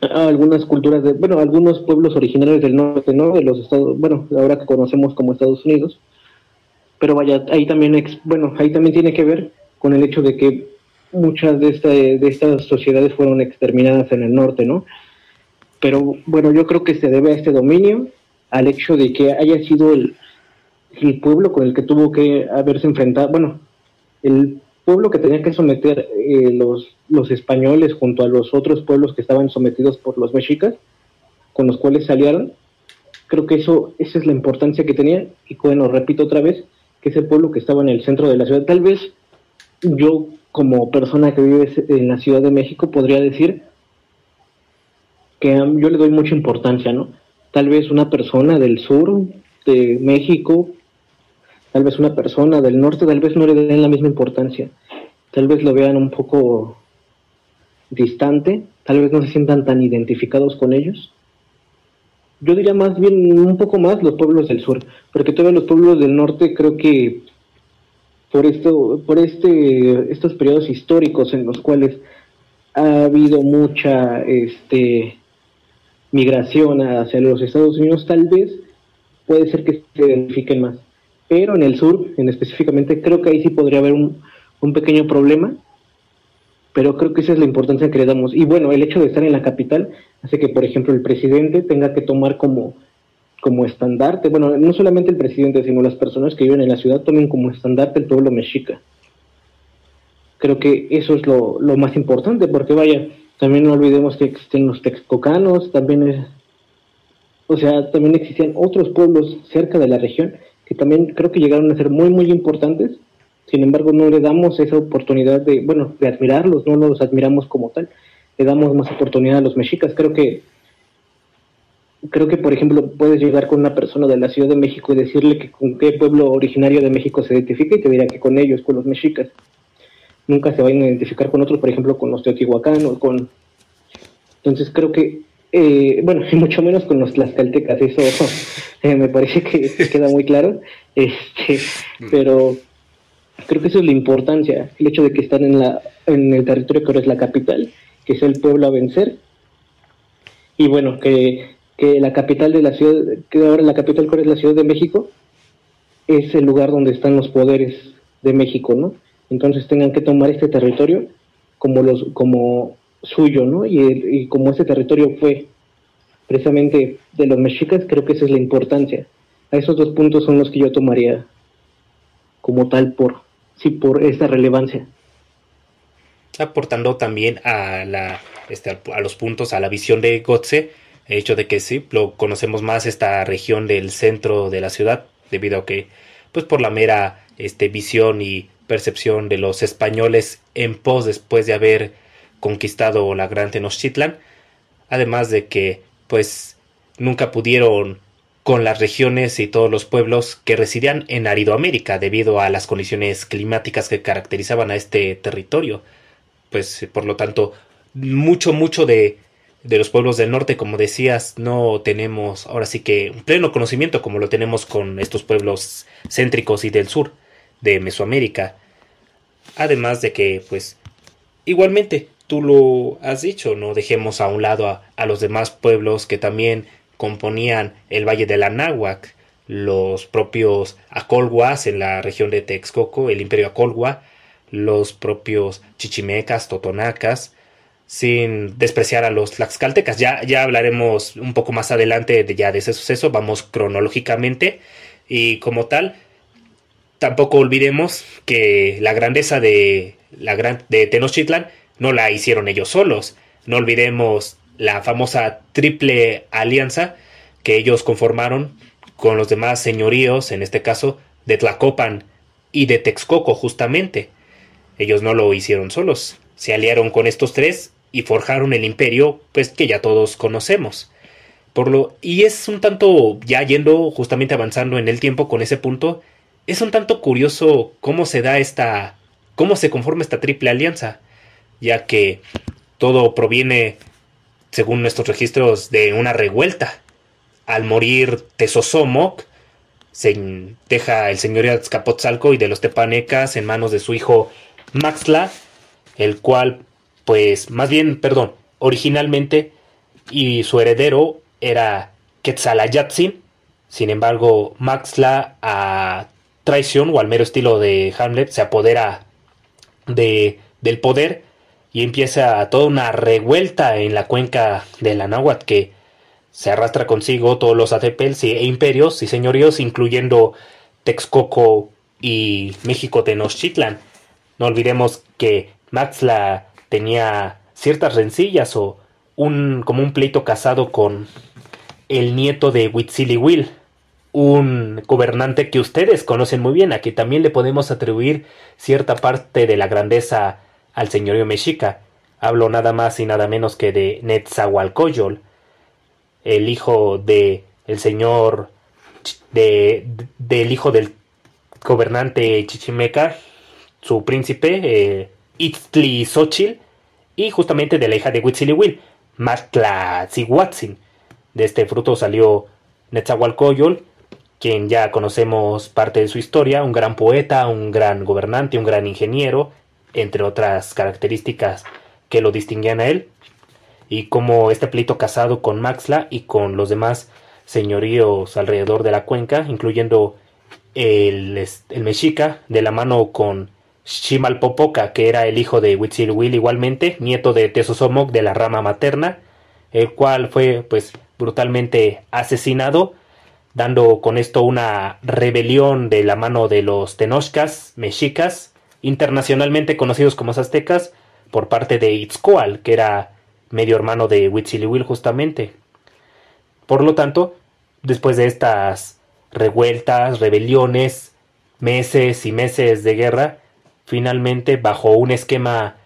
algunas culturas de, bueno, algunos pueblos originarios del norte, ¿no? De los estados, bueno, ahora que conocemos como Estados Unidos. Pero vaya, ahí también, bueno, ahí también tiene que ver con el hecho de que muchas de, esta, de estas sociedades fueron exterminadas en el norte, ¿no? Pero bueno, yo creo que se debe a este dominio, al hecho de que haya sido el, el pueblo con el que tuvo que haberse enfrentado, bueno, el pueblo que tenía que someter eh, los, los españoles junto a los otros pueblos que estaban sometidos por los mexicas, con los cuales se aliaron, creo que eso, esa es la importancia que tenía, y bueno, repito otra vez, que ese pueblo que estaba en el centro de la ciudad, tal vez yo como persona que vive en la Ciudad de México podría decir que yo le doy mucha importancia, ¿no? Tal vez una persona del sur de México, tal vez una persona del norte, tal vez no le den la misma importancia, tal vez lo vean un poco distante, tal vez no se sientan tan identificados con ellos. Yo diría más bien un poco más los pueblos del sur, porque todos los pueblos del norte creo que por esto, por este, estos periodos históricos en los cuales ha habido mucha este migración hacia los Estados Unidos, tal vez puede ser que se identifiquen más. Pero en el sur, en específicamente, creo que ahí sí podría haber un pequeño problema, pero creo que esa es la importancia que le damos. Y bueno, el hecho de estar en la capital hace que, por ejemplo, el presidente tenga que tomar como, como estandarte, bueno, no solamente el presidente, sino las personas que viven en la ciudad tomen como estandarte el pueblo mexica. Creo que eso es lo, lo más importante, porque vaya, también no olvidemos que existen los texcocanos, también es, o sea, también existían otros pueblos cerca de la región que también creo que llegaron a ser muy, muy importantes. Sin embargo, no le damos esa oportunidad de, bueno, de admirarlos, no los admiramos como tal, le damos más oportunidad a los mexicas. Creo que, creo que, por ejemplo, puedes llegar con una persona de la Ciudad de México y decirle que con qué pueblo originario de México se identifica y te dirá que con ellos, con los mexicas. Nunca se van a identificar con otros, por ejemplo, con los teotihuacanos, con... Entonces creo que, eh, bueno, y mucho menos con los tlaxcaltecas, eso eh, me parece que queda muy claro, este, pero Creo que eso es la importancia, el hecho de que están en, la, en el territorio que ahora es la capital, que es el pueblo a vencer. Y bueno, que, que la capital de la ciudad, que ahora la capital que es la Ciudad de México, es el lugar donde están los poderes de México, ¿no? Entonces tengan que tomar este territorio como los como suyo, ¿no? Y, y como ese territorio fue precisamente de los mexicas, creo que esa es la importancia. A esos dos puntos son los que yo tomaría como tal por sí por esta relevancia. Aportando también a, la, este, a los puntos, a la visión de Gotze, el hecho de que sí, lo conocemos más esta región del centro de la ciudad, debido a que, pues por la mera este, visión y percepción de los españoles en pos después de haber conquistado la gran Tenochtitlan, además de que, pues, nunca pudieron con las regiones y todos los pueblos que residían en Aridoamérica debido a las condiciones climáticas que caracterizaban a este territorio. Pues por lo tanto, mucho, mucho de, de los pueblos del norte, como decías, no tenemos ahora sí que un pleno conocimiento como lo tenemos con estos pueblos céntricos y del sur de Mesoamérica. Además de que, pues, igualmente, tú lo has dicho, no dejemos a un lado a, a los demás pueblos que también componían el Valle de la Náhuac, los propios Acolhuas en la región de Texcoco, el Imperio Acolhua, los propios chichimecas, totonacas, sin despreciar a los tlaxcaltecas. Ya, ya hablaremos un poco más adelante de, ya de ese suceso, vamos cronológicamente y como tal, tampoco olvidemos que la grandeza de, la gran, de Tenochtitlan no la hicieron ellos solos. No olvidemos la famosa triple alianza que ellos conformaron con los demás señoríos, en este caso de Tlacopan y de Texcoco justamente. Ellos no lo hicieron solos, se aliaron con estos tres y forjaron el imperio pues que ya todos conocemos. Por lo y es un tanto ya yendo justamente avanzando en el tiempo con ese punto, es un tanto curioso cómo se da esta cómo se conforma esta triple alianza, ya que todo proviene según nuestros registros, de una revuelta. Al morir Tezosomoc, se deja el señorío de Azcapotzalco y de los tepanecas en manos de su hijo Maxla, el cual, pues, más bien, perdón, originalmente, y su heredero era Quetzalayatzin. Sin embargo, Maxla, a traición o al mero estilo de Hamlet, se apodera de, del poder y empieza toda una revuelta en la cuenca de la que se arrastra consigo todos los atepels e imperios y señoríos, incluyendo Texcoco y México Tenochtitlan. No olvidemos que Maxla tenía ciertas rencillas o un, como un pleito casado con el nieto de Huitzilihuil, un gobernante que ustedes conocen muy bien, a que también le podemos atribuir cierta parte de la grandeza al señorío mexica. Hablo nada más y nada menos que de Netzahualcoyol, el hijo de el señor de, del hijo del gobernante Chichimeca, su príncipe, eh, Itztli y justamente de la hija de Huitzilihuil, Matlatzihuatzin. De este fruto salió Netzahualcoyol, quien ya conocemos parte de su historia, un gran poeta, un gran gobernante, un gran ingeniero, entre otras características que lo distinguían a él, y como este pleito casado con Maxla y con los demás señoríos alrededor de la cuenca, incluyendo el, el mexica, de la mano con Ximalpopoca, que era el hijo de Huitzilhuil igualmente, nieto de Tezosomoc de la rama materna, el cual fue pues brutalmente asesinado, dando con esto una rebelión de la mano de los tenochcas, mexicas, internacionalmente conocidos como aztecas, por parte de Itzcoal, que era medio hermano de Huitzilihuil justamente. Por lo tanto, después de estas revueltas, rebeliones, meses y meses de guerra, finalmente, bajo un esquema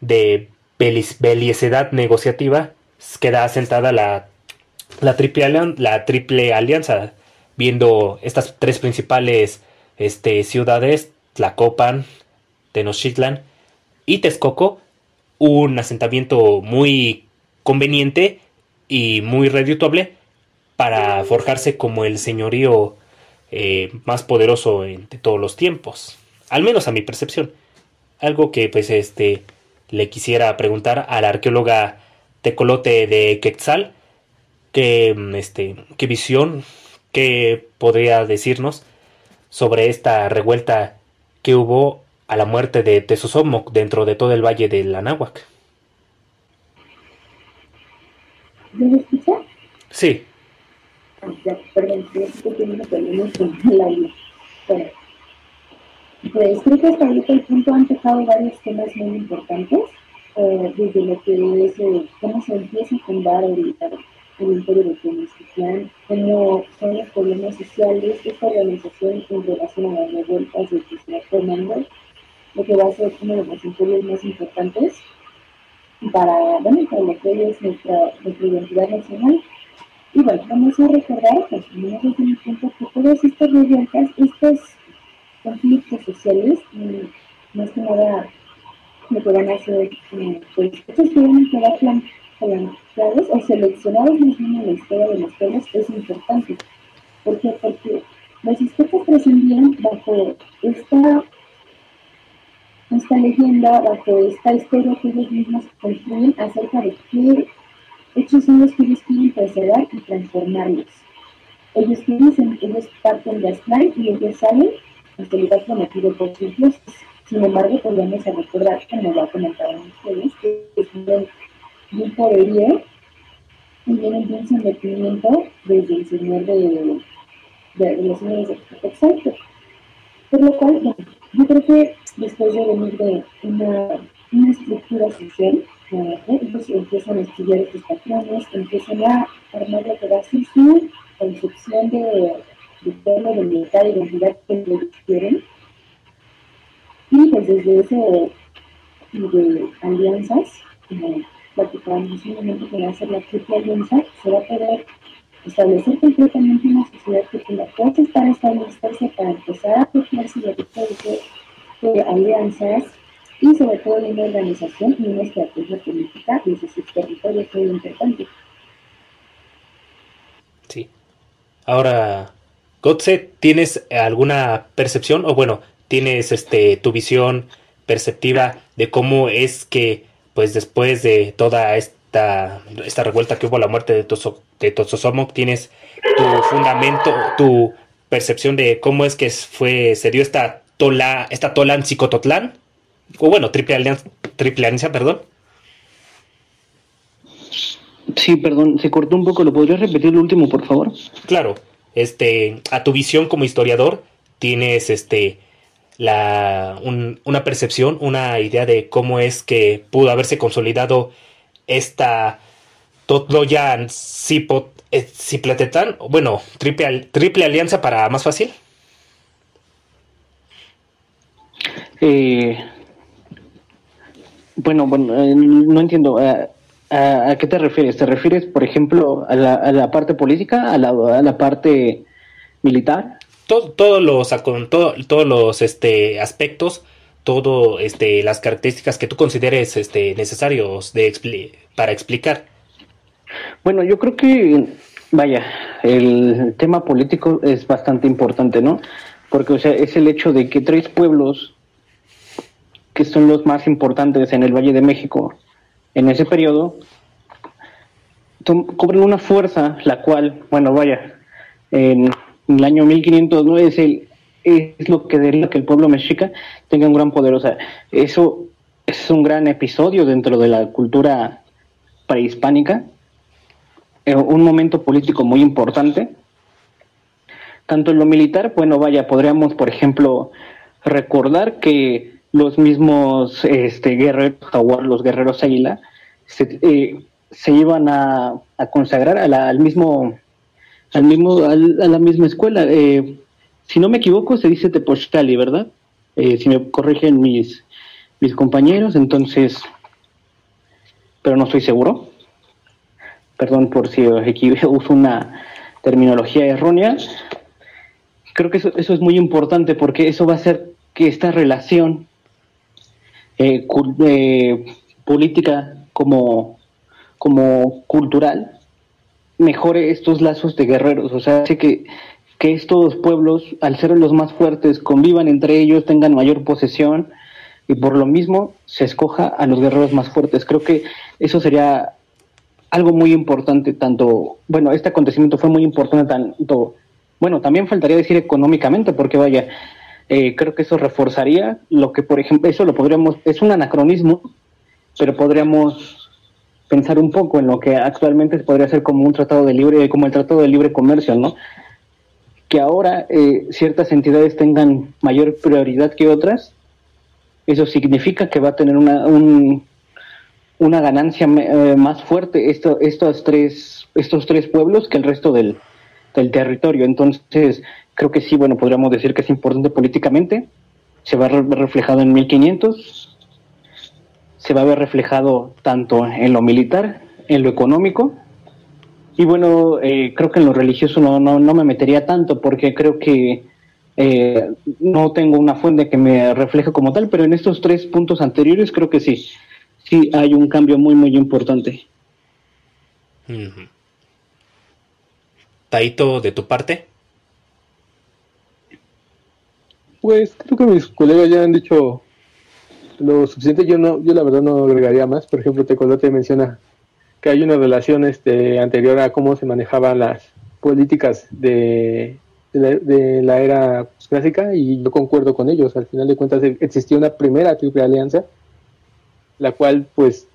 de belicidad negociativa, queda asentada la, triple alianza, viendo estas tres principales este, ciudades, Tlacopan, Tenochtitlan y Texcoco, un asentamiento muy conveniente y muy redituable para forjarse como el señorío eh, más poderoso de todos los tiempos. Al menos a mi percepción. Algo que pues este le quisiera preguntar a la arqueóloga Tecolote de Quetzal, que, este, qué visión, qué podría decirnos sobre esta revuelta que hubo a la muerte de Tezosomoc dentro de todo el valle del Anáhuac. ¿Me escucha? Sí. Ah, ya, perdón, estoy teniendo problemas con el audio. Bueno, pues creo que hasta ahorita el punto han tocado varios temas muy importantes, eh, desde lo que es eh, cómo se empieza a fundar el, el imperio de Tenochtitlán, cómo son los problemas sociales, esta organización en relación a las revueltas de está formando, lo que va a ser uno de los imperios más importantes para, bueno, para lo que es nuestra, nuestra identidad nacional. Y bueno, vamos a recordar, pues, desde mi punto, que todas estas revueltas, estos conflictos sociales, y más que nada, lo que hacer, eh, pues, estos quedar planteados o seleccionados más bien en la historia de los pueblos es importante. ¿Por qué? Porque los aztecas trascendían bajo esta esta leyenda, bajo esta historia que ellos mismos construyen acerca de qué hechos son los que ellos quieren preservar y transformarlos. Ellos dicen, ellos parten de Aztlán y ellos salen el lugar prometido por sus dioses. Sin embargo, podemos recordar, como lo comentaban ustedes, que es un poderío y viene de un sometimiento desde el señor de, de, de los señores de Exacto. Por lo cual, yo creo que después de venir de una, una estructura social, ellos empiezan a estudiar estos patrones, empiezan a armar lo que va su concepción de, forma de militar y que ellos quieren. Y pues desde ese de alianzas, como platicábamos un momento que va a ser la triple alianza, se va a poder establecer completamente una sociedad que tenga todas estas establecerse para empezar a apropiarse de, de alianzas y sobre todo de una organización y una estrategia política desde sus territorios muy importante. Sí. Ahora, Gotze, ¿tienes alguna percepción o bueno, tienes este tu visión perceptiva de cómo es que pues después de toda esta esta, revuelta que hubo, la muerte de, Toso, de tienes tu fundamento, tu percepción de cómo es que fue, se dio esta tola, esta tolan psicototlán, o bueno, triple alianza, triple alianza, perdón. Sí, perdón, se cortó un poco, ¿lo podrías repetir lo último, por favor? Claro, este, a tu visión como historiador, tienes este la, un, una percepción, una idea de cómo es que pudo haberse consolidado esta Totloyan eh, Cipletetán, bueno, triple, triple alianza para más fácil. Eh, bueno, bueno, eh, no entiendo. ¿A, qué te refieres? ¿Te refieres, por ejemplo, a la, a la parte política, a la, a la parte militar? Todo, todos los, todo, todos los este, aspectos, todas este, las características que tú consideres este, necesarios de para explicar. Bueno, yo creo que, vaya, el tema político es bastante importante, ¿no? Porque, o sea, es el hecho de que tres pueblos que son los más importantes en el Valle de México, en ese periodo cobran una fuerza, la cual, bueno, vaya, en, el año 1509 es, el, es lo que deriva que el pueblo mexica tenga un gran poder. O sea, eso es un gran episodio dentro de la cultura prehispánica, eh, un momento político muy importante. Tanto en lo militar, bueno, vaya, podríamos, por ejemplo, recordar que los mismos este, guerreros jaguar, los guerreros águila, se, eh, se iban a, consagrar al mismo, al mismo, a la misma escuela. Eh, si no me equivoco, se dice Tepochtali, ¿verdad? Eh, si me corrigen mis, mis compañeros, entonces, pero no estoy seguro. Perdón por si uso una terminología errónea. Creo que eso, eso es muy importante porque eso va a hacer que esta relación eh, política como, como cultural mejore estos lazos de guerreros, o sea, hace que, que estos pueblos, al ser los más fuertes, convivan entre ellos, tengan mayor posesión y por lo mismo se escoja a los guerreros más fuertes. Creo que eso sería algo muy importante, tanto, bueno, este acontecimiento fue muy importante, tanto, bueno, también faltaría decir económicamente, porque vaya, eh, creo que eso reforzaría lo que, por ejemplo, eso lo podríamos, es un anacronismo, pero podríamos pensar un poco en lo que actualmente podría ser como un tratado de libre, como el tratado de libre comercio, ¿no? Que ahora eh, ciertas entidades tengan mayor prioridad que otras, eso significa que va a tener una, una ganancia eh, más fuerte esto, estos, tres, estos tres pueblos que el resto del, del territorio. Entonces, creo que sí, bueno, podríamos decir que es importante políticamente, se va a ver reflejado en 1500, se va a ver reflejado tanto en lo militar, en lo económico, y bueno, eh, creo que en lo religioso no, no, no, me metería tanto porque creo que eh, no tengo una fuente que me refleje como tal, pero en estos tres puntos anteriores creo que sí, sí hay un cambio muy, muy importante. Taito, de tu parte. Pues creo que mis colegas ya han dicho lo suficiente. Yo no, yo la verdad no agregaría más. Por ejemplo, Tecolote menciona que hay una relación este, anterior a cómo se manejaban las políticas de, de, la, era clásica y yo concuerdo con ellos. Al final de cuentas existía una primera triple alianza, la cual pues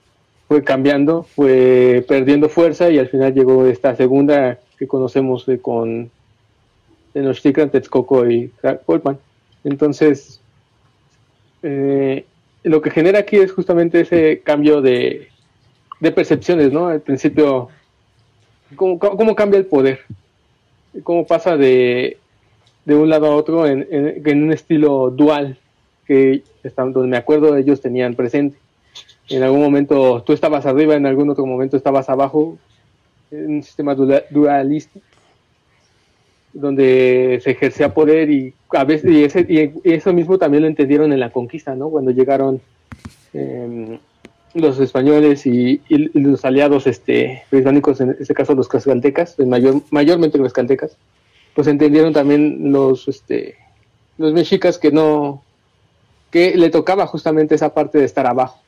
fue cambiando, fue perdiendo fuerza y al final llegó esta segunda que conocemos con Tenochtitlan, Texcoco y Colpan. Entonces, eh, lo que genera aquí es justamente ese cambio de, percepciones, ¿no? Al principio, ¿cómo, cómo cambia el poder? ¿Cómo pasa de, de un lado a otro en, en, un estilo dual que donde me acuerdo ellos tenían presente? En algún momento tú estabas arriba, en algún otro momento estabas abajo, en un sistema dualista donde se ejercía poder y a veces y, ese, y eso mismo también lo entendieron en la conquista, ¿no? Cuando llegaron em, los españoles y, los aliados este, británicos, en este caso los cascaltecas, mayor, mayormente los cascaltecas, pues entendieron también los, este, los mexicas que no, que le tocaba justamente esa parte de estar abajo.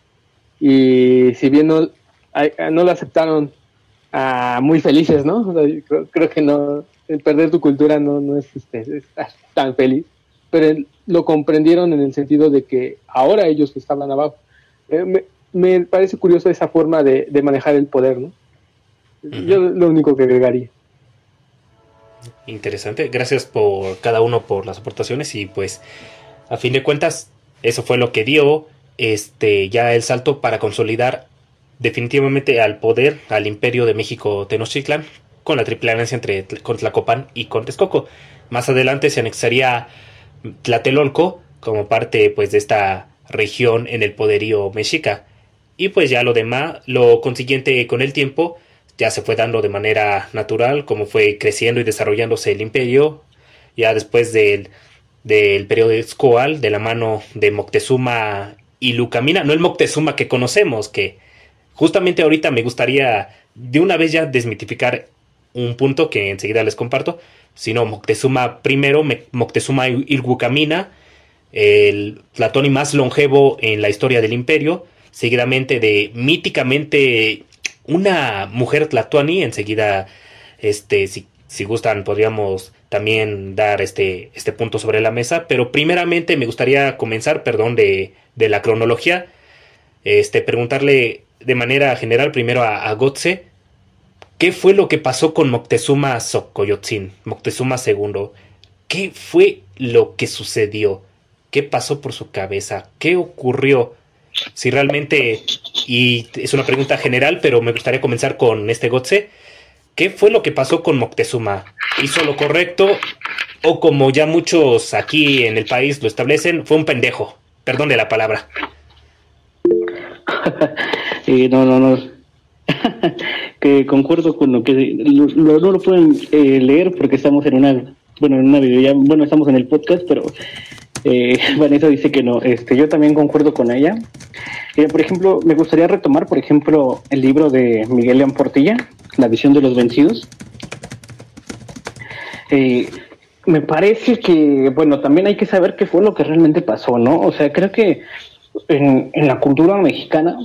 Y si bien no, no lo aceptaron ah, muy felices, ¿no? creo que no, el perder tu cultura no, no es este, tan feliz, pero lo comprendieron en el sentido de que ahora ellos estaban abajo. Eh, me, parece curioso esa forma de, manejar el poder, ¿no? Yo lo único que agregaría. Interesante, gracias por cada uno por las aportaciones y pues a fin de cuentas eso fue lo que dio este ya el salto para consolidar definitivamente al poder al imperio de México Tenochtitlan con la triple alianza entre con Tlacopan y con Texcoco. Más adelante se anexaría Tlatelolco como parte pues de esta región en el poderío mexica. Y pues ya lo demás, lo consiguiente con el tiempo, ya se fue dando de manera natural, como fue creciendo y desarrollándose el imperio, ya después del, del periodo escoal, de la mano de Moctezuma y Lucamina, no el Moctezuma que conocemos, que justamente ahorita me gustaría de una vez ya desmitificar un punto que enseguida les comparto, sino Moctezuma primero, Moctezuma y Lucamina, el Platón más longevo en la historia del imperio, seguidamente de míticamente una mujer Tlatuani, enseguida, este, si, si gustan, podríamos también dar este, este punto sobre la mesa, pero primeramente me gustaría comenzar, perdón, de, de la cronología, este, preguntarle de manera general primero a, a Gotze, ¿qué fue lo que pasó con Moctezuma Xocoyotzin, Moctezuma II? ¿Qué fue lo que sucedió? ¿Qué pasó por su cabeza? ¿Qué ocurrió? Si realmente, y es una pregunta general, pero me gustaría comenzar con este Gotze, ¿qué fue lo que pasó con Moctezuma? ¿Hizo lo correcto? O como ya muchos aquí en el país lo establecen, fue un pendejo. Perdón de la palabra. eh, no, no, no. Que concuerdo con lo que lo, no lo pueden eh, leer porque estamos en una bueno en una video bueno estamos en el podcast pero eh, Vanessa dice que no. Este yo también concuerdo con ella. Por ejemplo me gustaría retomar por ejemplo el libro de Miguel León Portilla la visión de los vencidos. Eh, me parece que bueno también hay que saber qué fue lo que realmente pasó no o sea creo que en, en la cultura mexicana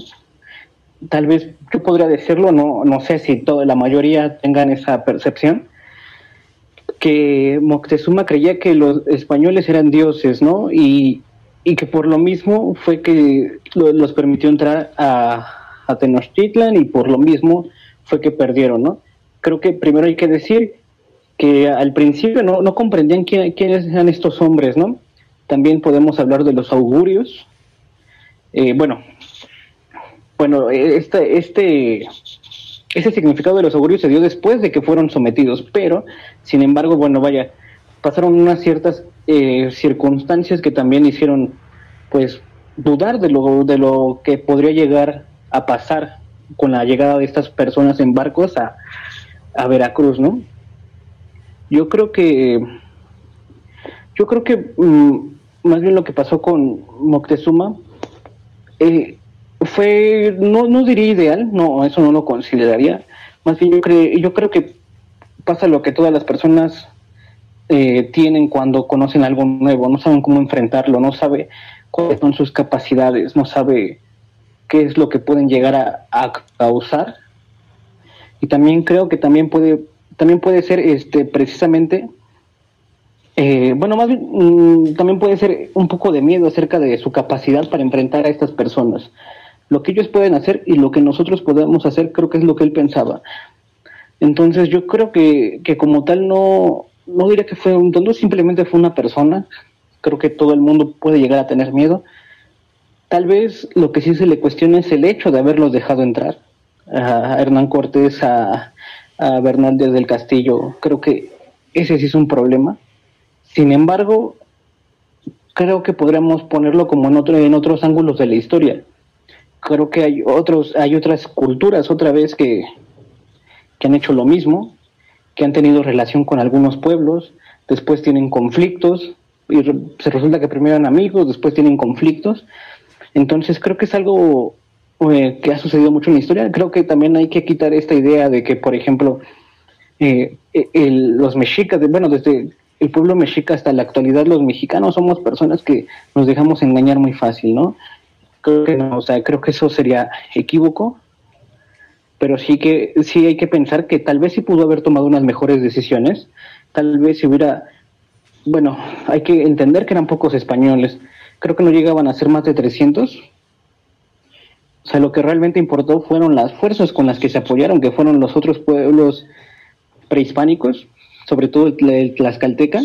tal vez yo podría decirlo, no, no sé si toda la mayoría tengan esa percepción, que Moctezuma creía que los españoles eran dioses, ¿no? Y, y que por lo mismo fue que lo, los permitió entrar a, a Tenochtitlan y por lo mismo fue que perdieron, ¿no? Creo que primero hay que decir que al principio no, no comprendían quién, quiénes eran estos hombres, ¿no? También podemos hablar de los augurios. Eh, bueno, bueno, este, este, ese significado de los augurios se dio después de que fueron sometidos, pero, sin embargo, bueno, vaya, pasaron unas ciertas eh, circunstancias que también hicieron, pues, dudar de lo, de lo que podría llegar a pasar con la llegada de estas personas en barcos a, a Veracruz, ¿no? Yo creo que, yo creo que mm, más bien lo que pasó con Moctezuma, eh, fue, no, no diría ideal, no, eso no lo consideraría. Más bien yo, creo yo creo que pasa lo que todas las personas eh, tienen cuando conocen algo nuevo, no saben cómo enfrentarlo, no sabe cuáles son sus capacidades, no sabe qué es lo que pueden llegar a, a causar. Y también creo que también puede, también puede ser este precisamente eh, bueno, más bien, mmm, también puede ser un poco de miedo acerca de su capacidad para enfrentar a estas personas lo que ellos pueden hacer y lo que nosotros podemos hacer, creo que es lo que él pensaba. Entonces yo creo que, que como tal no, no diría que fue un tonto, simplemente fue una persona. Creo que todo el mundo puede llegar a tener miedo. Tal vez lo que sí se le cuestiona es el hecho de haberlos dejado entrar. A Hernán Cortés, a, a Bernaldez del Castillo, creo que ese sí es un problema. Sin embargo, creo que podríamos ponerlo como en, otro, en otros ángulos de la historia creo que hay otros, hay otras culturas otra vez que, que han hecho lo mismo, que han tenido relación con algunos pueblos, después tienen conflictos, y re, se resulta que primero eran amigos, después tienen conflictos. Entonces creo que es algo eh, que ha sucedido mucho en la historia. Creo que también hay que quitar esta idea de que, por ejemplo, eh, el, los mexicas, bueno, desde el pueblo mexica hasta la actualidad, los mexicanos somos personas que nos dejamos engañar muy fácil, ¿no? Creo que no, o sea, creo que eso sería equívoco, pero sí que sí hay que pensar que tal vez sí pudo haber tomado unas mejores decisiones, tal vez si hubiera, bueno, hay que entender que eran pocos españoles, creo que no llegaban a ser más de 300. O sea, lo que realmente importó fueron las fuerzas con las que se apoyaron, que fueron los otros pueblos prehispánicos, sobre todo el, Tlaxcalteca.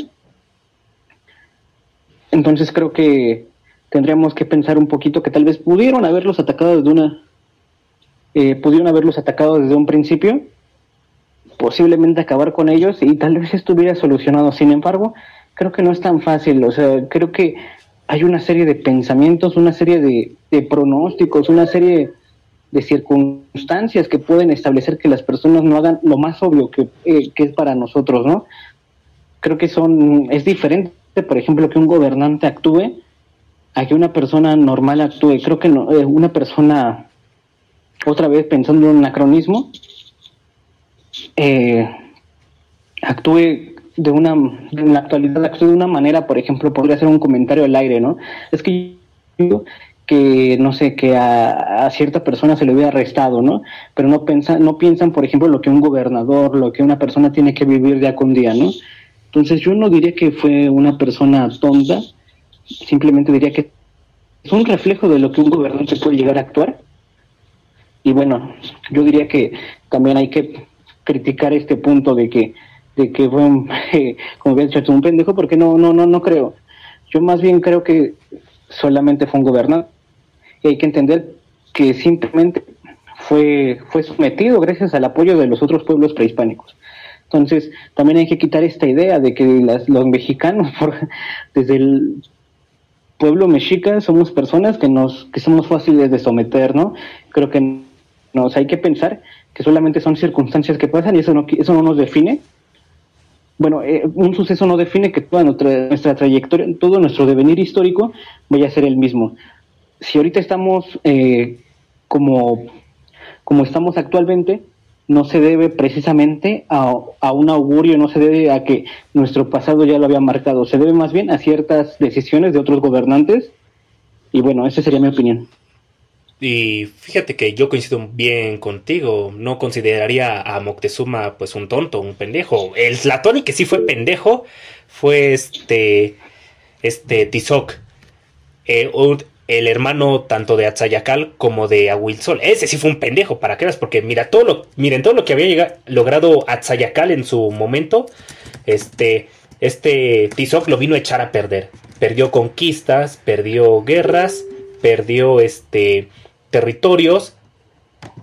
Entonces creo que tendríamos que pensar un poquito que tal vez pudieron haberlos atacado desde una, eh, pudieron haberlos atacado desde un principio, posiblemente acabar con ellos y tal vez estuviera solucionado. Sin embargo, creo que no es tan fácil, o sea, creo que hay una serie de pensamientos, una serie de, de pronósticos, una serie de circunstancias que pueden establecer que las personas no hagan lo más obvio que, eh, que es para nosotros, ¿no? Creo que son, es diferente, por ejemplo, que un gobernante actúe a que una persona normal actúe. Creo que no, eh, una persona, otra vez pensando en un anacronismo, eh, actúe de una, en la actualidad actúe de una manera, por ejemplo, podría ser un comentario al aire, ¿no? Es que yo que no sé que a, cierta persona se le hubiera arrestado, ¿no? Pero no piensan, no piensan, por ejemplo, lo que un gobernador, lo que una persona tiene que vivir día con día, ¿no? Entonces yo no diría que fue una persona tonta, simplemente diría que es un reflejo de lo que un gobernante puede llegar a actuar. Y bueno, yo diría que también hay que criticar este punto de que de que fue un, como dicho, un pendejo, porque no no no no creo. Yo más bien creo que solamente fue un gobernante y hay que entender que simplemente fue, fue sometido gracias al apoyo de los otros pueblos prehispánicos. Entonces, también hay que quitar esta idea de que los mexicanos, desde el pueblo mexica, somos personas que, nos, que somos fáciles de someter, ¿no? Creo que nos hay que pensar que solamente son circunstancias que pasan y eso no, eso no nos define. Bueno, eh, un suceso no define que toda nuestra, nuestra trayectoria, todo nuestro devenir histórico vaya a ser el mismo si ahorita estamos eh, como, como estamos actualmente, no se debe precisamente a, a, un augurio, no se debe a que nuestro pasado ya lo había marcado, se debe más bien a ciertas decisiones de otros gobernantes. Y bueno, esa sería mi opinión. Y fíjate que yo coincido bien contigo, no consideraría a Moctezuma pues un tonto, un pendejo. El Tlatoni que sí fue pendejo fue este este Tizoc. Eh, el hermano tanto de Atzayakal como de Ahuilzol. Ese sí fue un pendejo, para que veas, porque mira todo lo, miren todo lo que había logrado Atzayakal en su momento. Este, este Tizoc lo vino a echar a perder. Perdió conquistas, perdió guerras, perdió este territorios.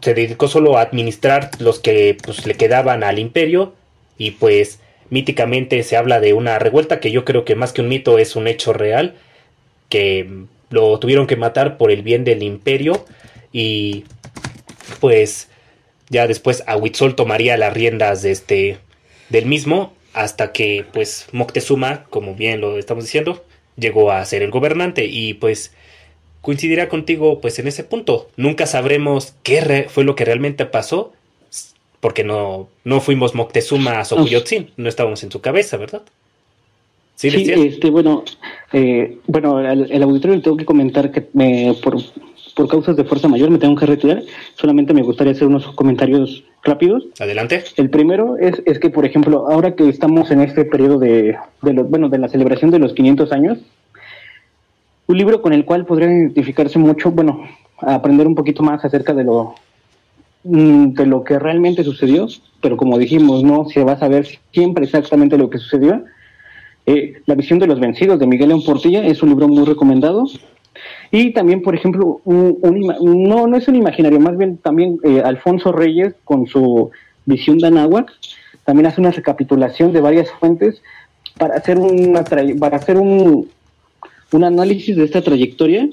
Se dedicó solo a administrar los que pues, le quedaban al imperio. Y pues míticamente se habla de una revuelta que yo creo que más que un mito es un hecho real. Que lo tuvieron que matar por el bien del imperio y pues ya después Ahuitzol tomaría las riendas de este del mismo hasta que pues Moctezuma, como bien lo estamos diciendo, llegó a ser el gobernante y pues coincidirá contigo pues en ese punto. Nunca sabremos qué fue lo que realmente pasó porque no, no fuimos Moctezuma a Xochiyotzin, no estábamos en su cabeza, ¿verdad? Sí, este, bueno, eh, bueno, el, auditorio le tengo que comentar que me, por, por causas de fuerza mayor me tengo que retirar. Solamente me gustaría hacer unos comentarios rápidos. Adelante. El primero es, es que, por ejemplo, ahora que estamos en este periodo de, de bueno, de la celebración de los 500 años, un libro con el cual podrían identificarse mucho, bueno, aprender un poquito más acerca de lo mm, de lo que realmente sucedió, pero como dijimos, no se va a saber siempre exactamente lo que sucedió, eh, la visión de los vencidos de Miguel León Portilla es un libro muy recomendado. Y también, por ejemplo, un, no, no es un imaginario, más bien también eh, Alfonso Reyes con su visión de Anáhuac también hace una recapitulación de varias fuentes para hacer, una para hacer un, un análisis de esta trayectoria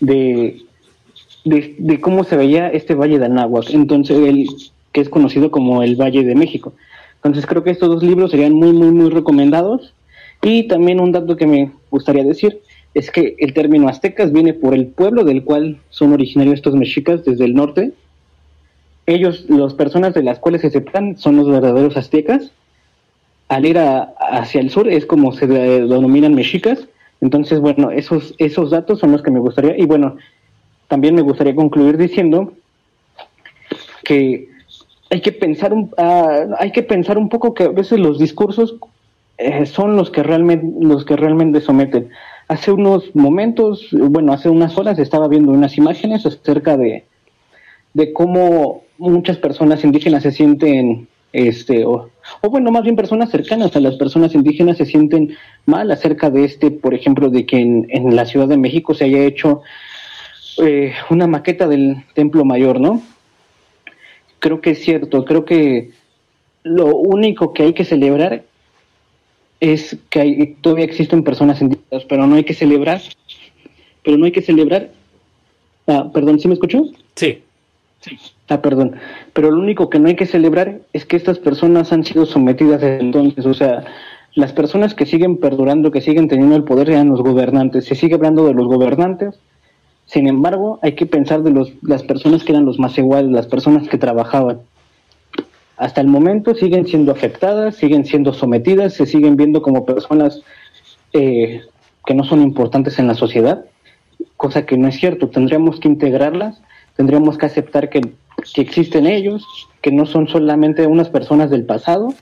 de, de, de, cómo se veía este Valle de Anáhuac, entonces el, que es conocido como el Valle de México. Entonces creo que estos dos libros serían muy, muy, muy recomendados. Y también un dato que me gustaría decir es que el término aztecas viene por el pueblo del cual son originarios estos mexicas desde el norte. Ellos, las personas de las cuales se separan, son los verdaderos aztecas. Al ir hacia el sur es como se denominan mexicas. Entonces, bueno, esos, esos datos son los que me gustaría. Y bueno, también me gustaría concluir diciendo que hay que pensar un, uh, hay que pensar un poco que a veces los discursos eh, son los que realmente los que realmente someten. Hace unos momentos, bueno, hace unas horas estaba viendo unas imágenes acerca de, de cómo muchas personas indígenas se sienten este o, o, bueno más bien personas cercanas a las personas indígenas se sienten mal acerca de este por ejemplo de que en, en la Ciudad de México se haya hecho eh, una maqueta del templo mayor no creo que es cierto, creo que lo único que hay que celebrar es que hay, todavía existen personas indígenas, pero no hay que celebrar, pero no hay que celebrar Ah, perdón, ¿sí me escuchó? Sí. Ah, perdón. Pero lo único que no hay que celebrar es que estas personas han sido sometidas desde entonces. O sea, las personas que siguen perdurando, que siguen teniendo el poder, eran los gobernantes. Se sigue hablando de los gobernantes. Sin embargo, hay que pensar de los, las personas que eran los más iguales, las personas que trabajaban. Hasta el momento siguen siendo afectadas, siguen siendo sometidas, se siguen viendo como personas eh, que no son importantes en la sociedad, cosa que no es cierto. Tendríamos que integrarlas tendríamos que aceptar que, existen ellos, que no son solamente unas personas del pasado,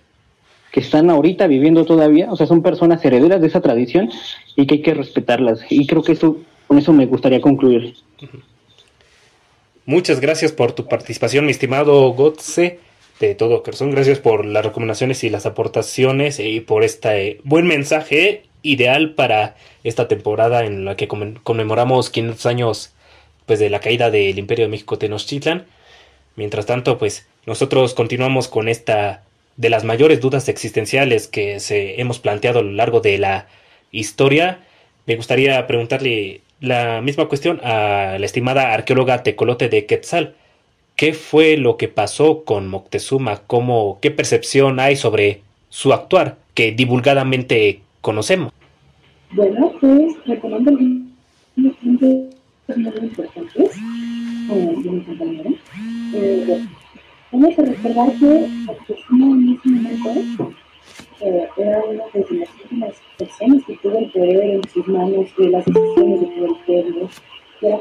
que están ahorita viviendo todavía, o sea, son personas herederas de esa tradición y que hay que respetarlas. Y creo que eso, con eso me gustaría concluir. Muchas gracias por tu participación, mi estimado Gotze, de todo corazón. Gracias por las recomendaciones y las aportaciones y por este buen mensaje ideal para esta temporada en la que conmemoramos 500 años pues de la caída del Imperio de México Tenochtitlan. Mientras tanto, pues nosotros continuamos con esta de las mayores dudas existenciales que se hemos planteado a lo largo de la historia. Me gustaría preguntarle la misma cuestión a la estimada arqueóloga Tecolote de Quetzal. ¿Qué fue lo que pasó con Moctezuma? ¿Cómo, ¿Qué percepción hay sobre su actuar que divulgadamente conocemos? Bueno, pues recomiendo muy importantes eh, de mi compañero. Eh, tenemos que recordar que Moctezuma en ese momento eh, era una de las últimas personas que tuvo el poder en sus manos de las decisiones de todo el pueblo, era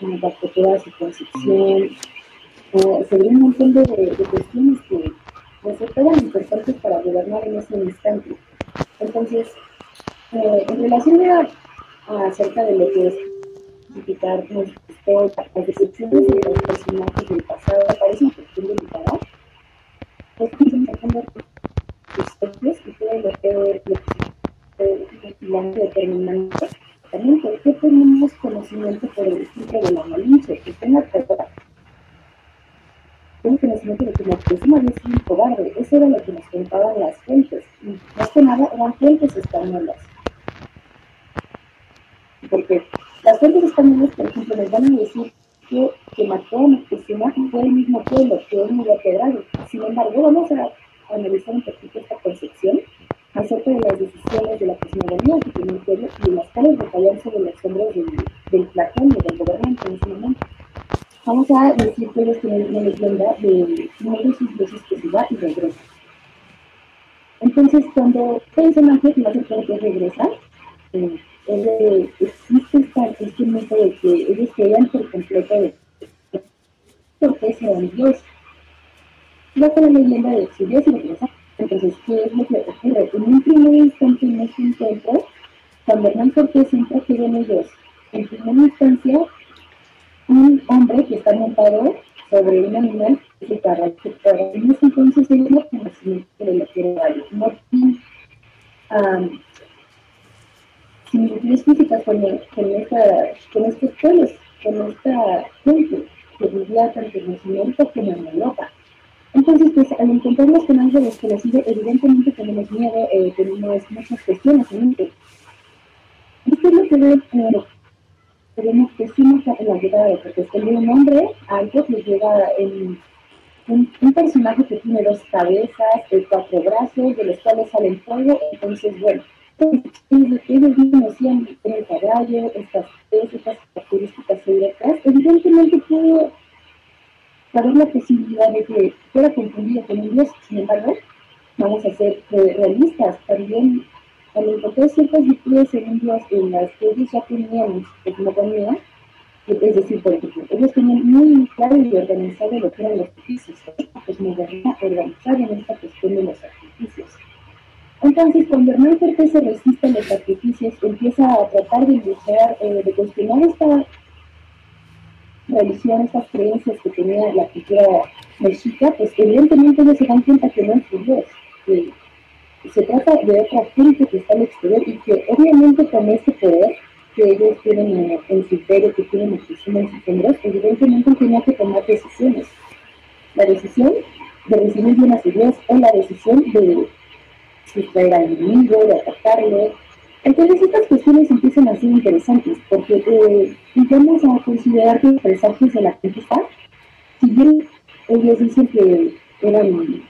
en bajo toda su concepción, eh, sobre un montón de, cuestiones que eran importantes para gobernar en ese instante. Entonces, eh, en relación a, acerca de lo que es identificar las decepciones entonces, bueno, ellos mismos decían el caballo, estas, estas características evidentemente puede haber la posibilidad de que fuera confundido con un dios, sin embargo, vamos a ser eh, realistas, también al encontrar ciertas virtudes un dios en las que ellos ya tenían cosmogonía, es decir, por ejemplo, ellos tenían muy claro y organizado lo que eran los sacrificios, la cosmogonía organizada en esta cuestión de los. Entonces, cuando Hernán Cortés se resiste a los sacrificios, empieza a tratar de luchar, eh, de cuestionar esta religión, estas creencias que tenía la cultura mexica, pues evidentemente ellos se dan cuenta que no es su Dios, que se trata de otra gente que está al exterior y que obviamente con este poder que ellos tienen en, su imperio, que tienen en sus hombros, evidentemente tenía que tomar decisiones. La decisión de recibir bien a su Dios o la decisión de si fuera enemigo, de atacarlo. Entonces estas cuestiones empiezan a ser interesantes porque eh, a considerar que los presagios de la conquista, si bien ellos dicen que eran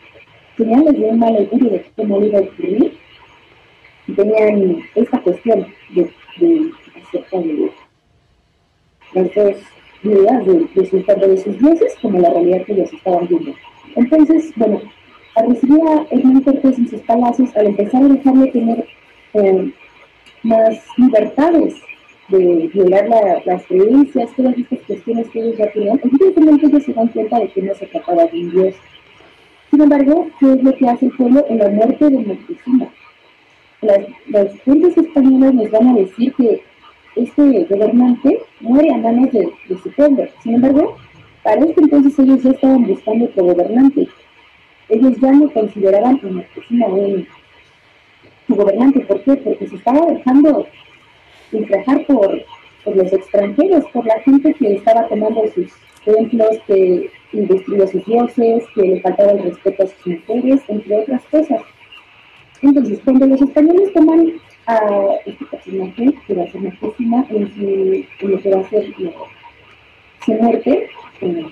señales de un mal augurio de no iba a ocurrir, tenían esta cuestión de, de acerca de dos ideas de, de de sus dioses como la realidad que ellos estaban viendo. Entonces, bueno, al recibir a Hernán en sus palacios, al empezar a dejarle tener eh, más libertades de violar las creencias, todas estas cuestiones que ellos ya tenían, evidentemente ellos se dan cuenta de que no se trataba de un dios. Sin embargo, ¿qué es lo que hace el pueblo en la muerte de Moctezuma? Las, las fuentes españolas nos van a decir que este gobernante muere a manos de, su pueblo. Sin embargo, para este entonces ellos ya estaban buscando otro gobernante. Ellos ya no consideraban a Moctezuma un su gobernante. ¿Por qué? Porque se estaba dejando infrajar por, por los extranjeros, por la gente que estaba tomando sus templos, que a sus dioses, que le faltaba el respeto a sus mujeres, entre otras cosas. Entonces, cuando los españoles toman a este personaje, que va a ser su, en lo que va a ser su muerte, eh,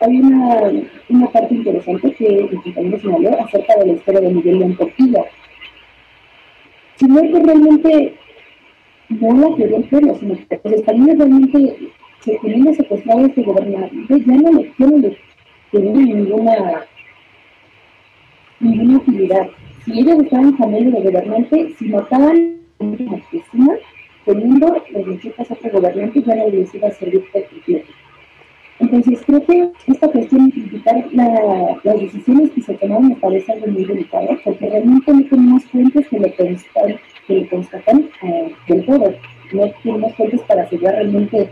hay una, una parte interesante que mi compañero señaló acerca de la historia de Miguel León Portilla. Sino que realmente no la querían pueblo, sino que los españoles realmente se tenían secuestrado a este no le, ya no le tenían ninguna, ninguna utilidad. Si ellos estaban cambiando de gobernante, si mataban a Moctezuma, teniendo los a otro gobernante, ya no les iba a servir por completo. Entonces, creo que esta cuestión de criticar la, las decisiones que se tomaron me parece algo muy delicado, porque realmente no tenemos fuentes que lo constatan, que lo constatan eh, del todo. No tenemos fuentes para asegurar realmente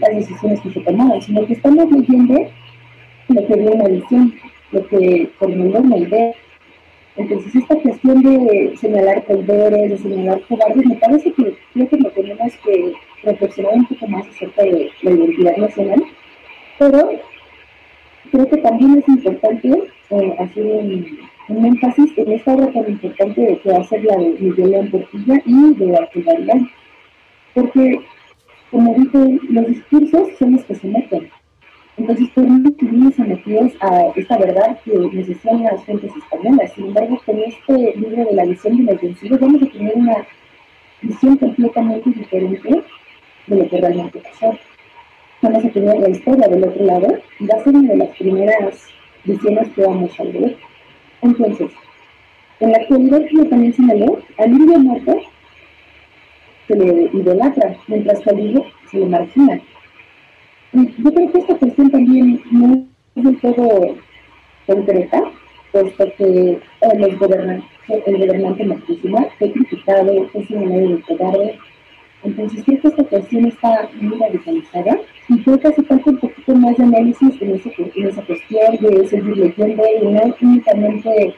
las decisiones que se tomaron, sino que estamos leyendo lo que dio una visión, lo que formuló una idea. Entonces, esta cuestión de señalar traidores, de señalar cobardes, me parece que creo que lo tenemos que reflexionar un poco más acerca de la identidad nacional pero creo que también es importante eh, hacer un, énfasis en esta obra tan importante de que ser la de Miguel León Portilla y de la Galán. Porque, como dije, los discursos son los que se meten. Entonces, tenemos que ir sometidos a esta verdad que necesitan las fuentes españolas. Sin embargo, con este libro de la visión de los vencidos vamos a tener una visión completamente diferente de lo que realmente pasó vamos a tener la historia del otro lado, va a ser una de las primeras visiones que vamos a ver. Entonces, en la actualidad, como también señaló, al indio muerto se le idolatra, mientras que al indio se le margina. Yo creo que esta cuestión también no es del todo concreta, puesto que los gobernantes, el gobernante Moctezuma fue criticado, fue señalado de entonces creo que esta cuestión está muy radicalizada y creo que hace falta un poquito más de análisis en, ese, en esa cuestión, de seguir leyendo y no únicamente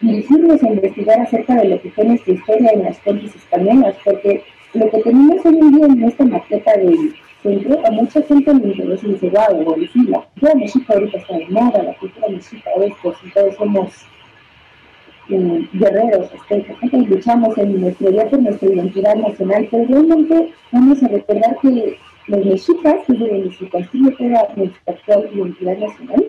dirigirnos a investigar acerca de lo que fue nuestra historia en las fuentes españolas, porque lo que tenemos hoy en día en esta maqueta del centro, a mucha gente le interesa dice, wow, sí, la cultura mexica ahorita está de moda, la cultura mexica esto, y todos somos guerreros aztecas, luchamos en nuestro por nuestra identidad nacional, pero realmente vamos a recordar que los mexicas, que es de donde se construye toda nuestra actual identidad nacional,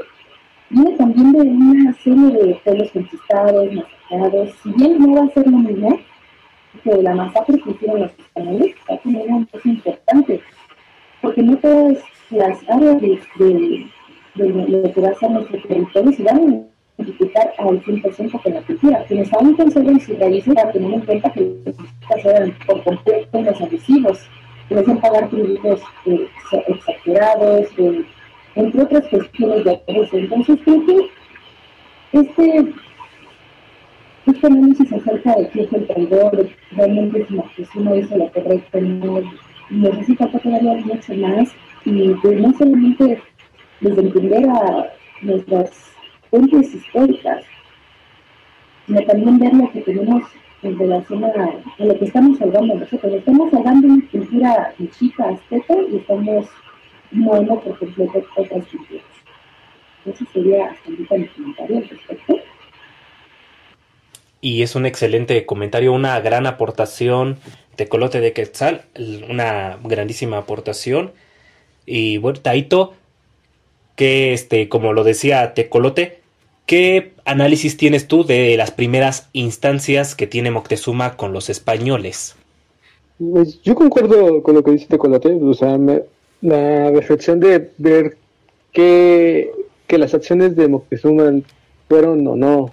viene también de una serie de pueblos conquistados, masacrados, si bien no va a ser lo mismo que la masacre que hicieron los españoles, va a tener un peso importante, porque no todas las áreas de, de, lo que va a ser nuestro territorio se van identificar al 100% con la cultura. Quienes aún conservan sus raíces, para en cuenta que los eran por completo los que hacen pagar tributos eh, exagerados, eh, entre otras cuestiones de abuso. Entonces creo que este, este análisis acerca de qué es el traidor, realmente si uno hizo lo correcto, no necesita todavía mucho más y pues no solamente desde entender a nuestras fuentes históricas, sino también ver lo que tenemos en relación a, lo que estamos hablando nosotros. Estamos hablando de una cultura chica, azteca, y estamos moviendo por completo otras culturas. Eso sería hasta mi comentario al respecto. y es un excelente comentario, una gran aportación Tecolote de Quetzal, una grandísima aportación. Y bueno, Taito, que este, como lo decía Tecolote, ¿qué análisis tienes tú de las primeras instancias que tiene Moctezuma con los españoles? Pues yo concuerdo con lo que dice Tecolote, o sea, la reflexión de ver que, que las acciones de Moctezuma fueron o no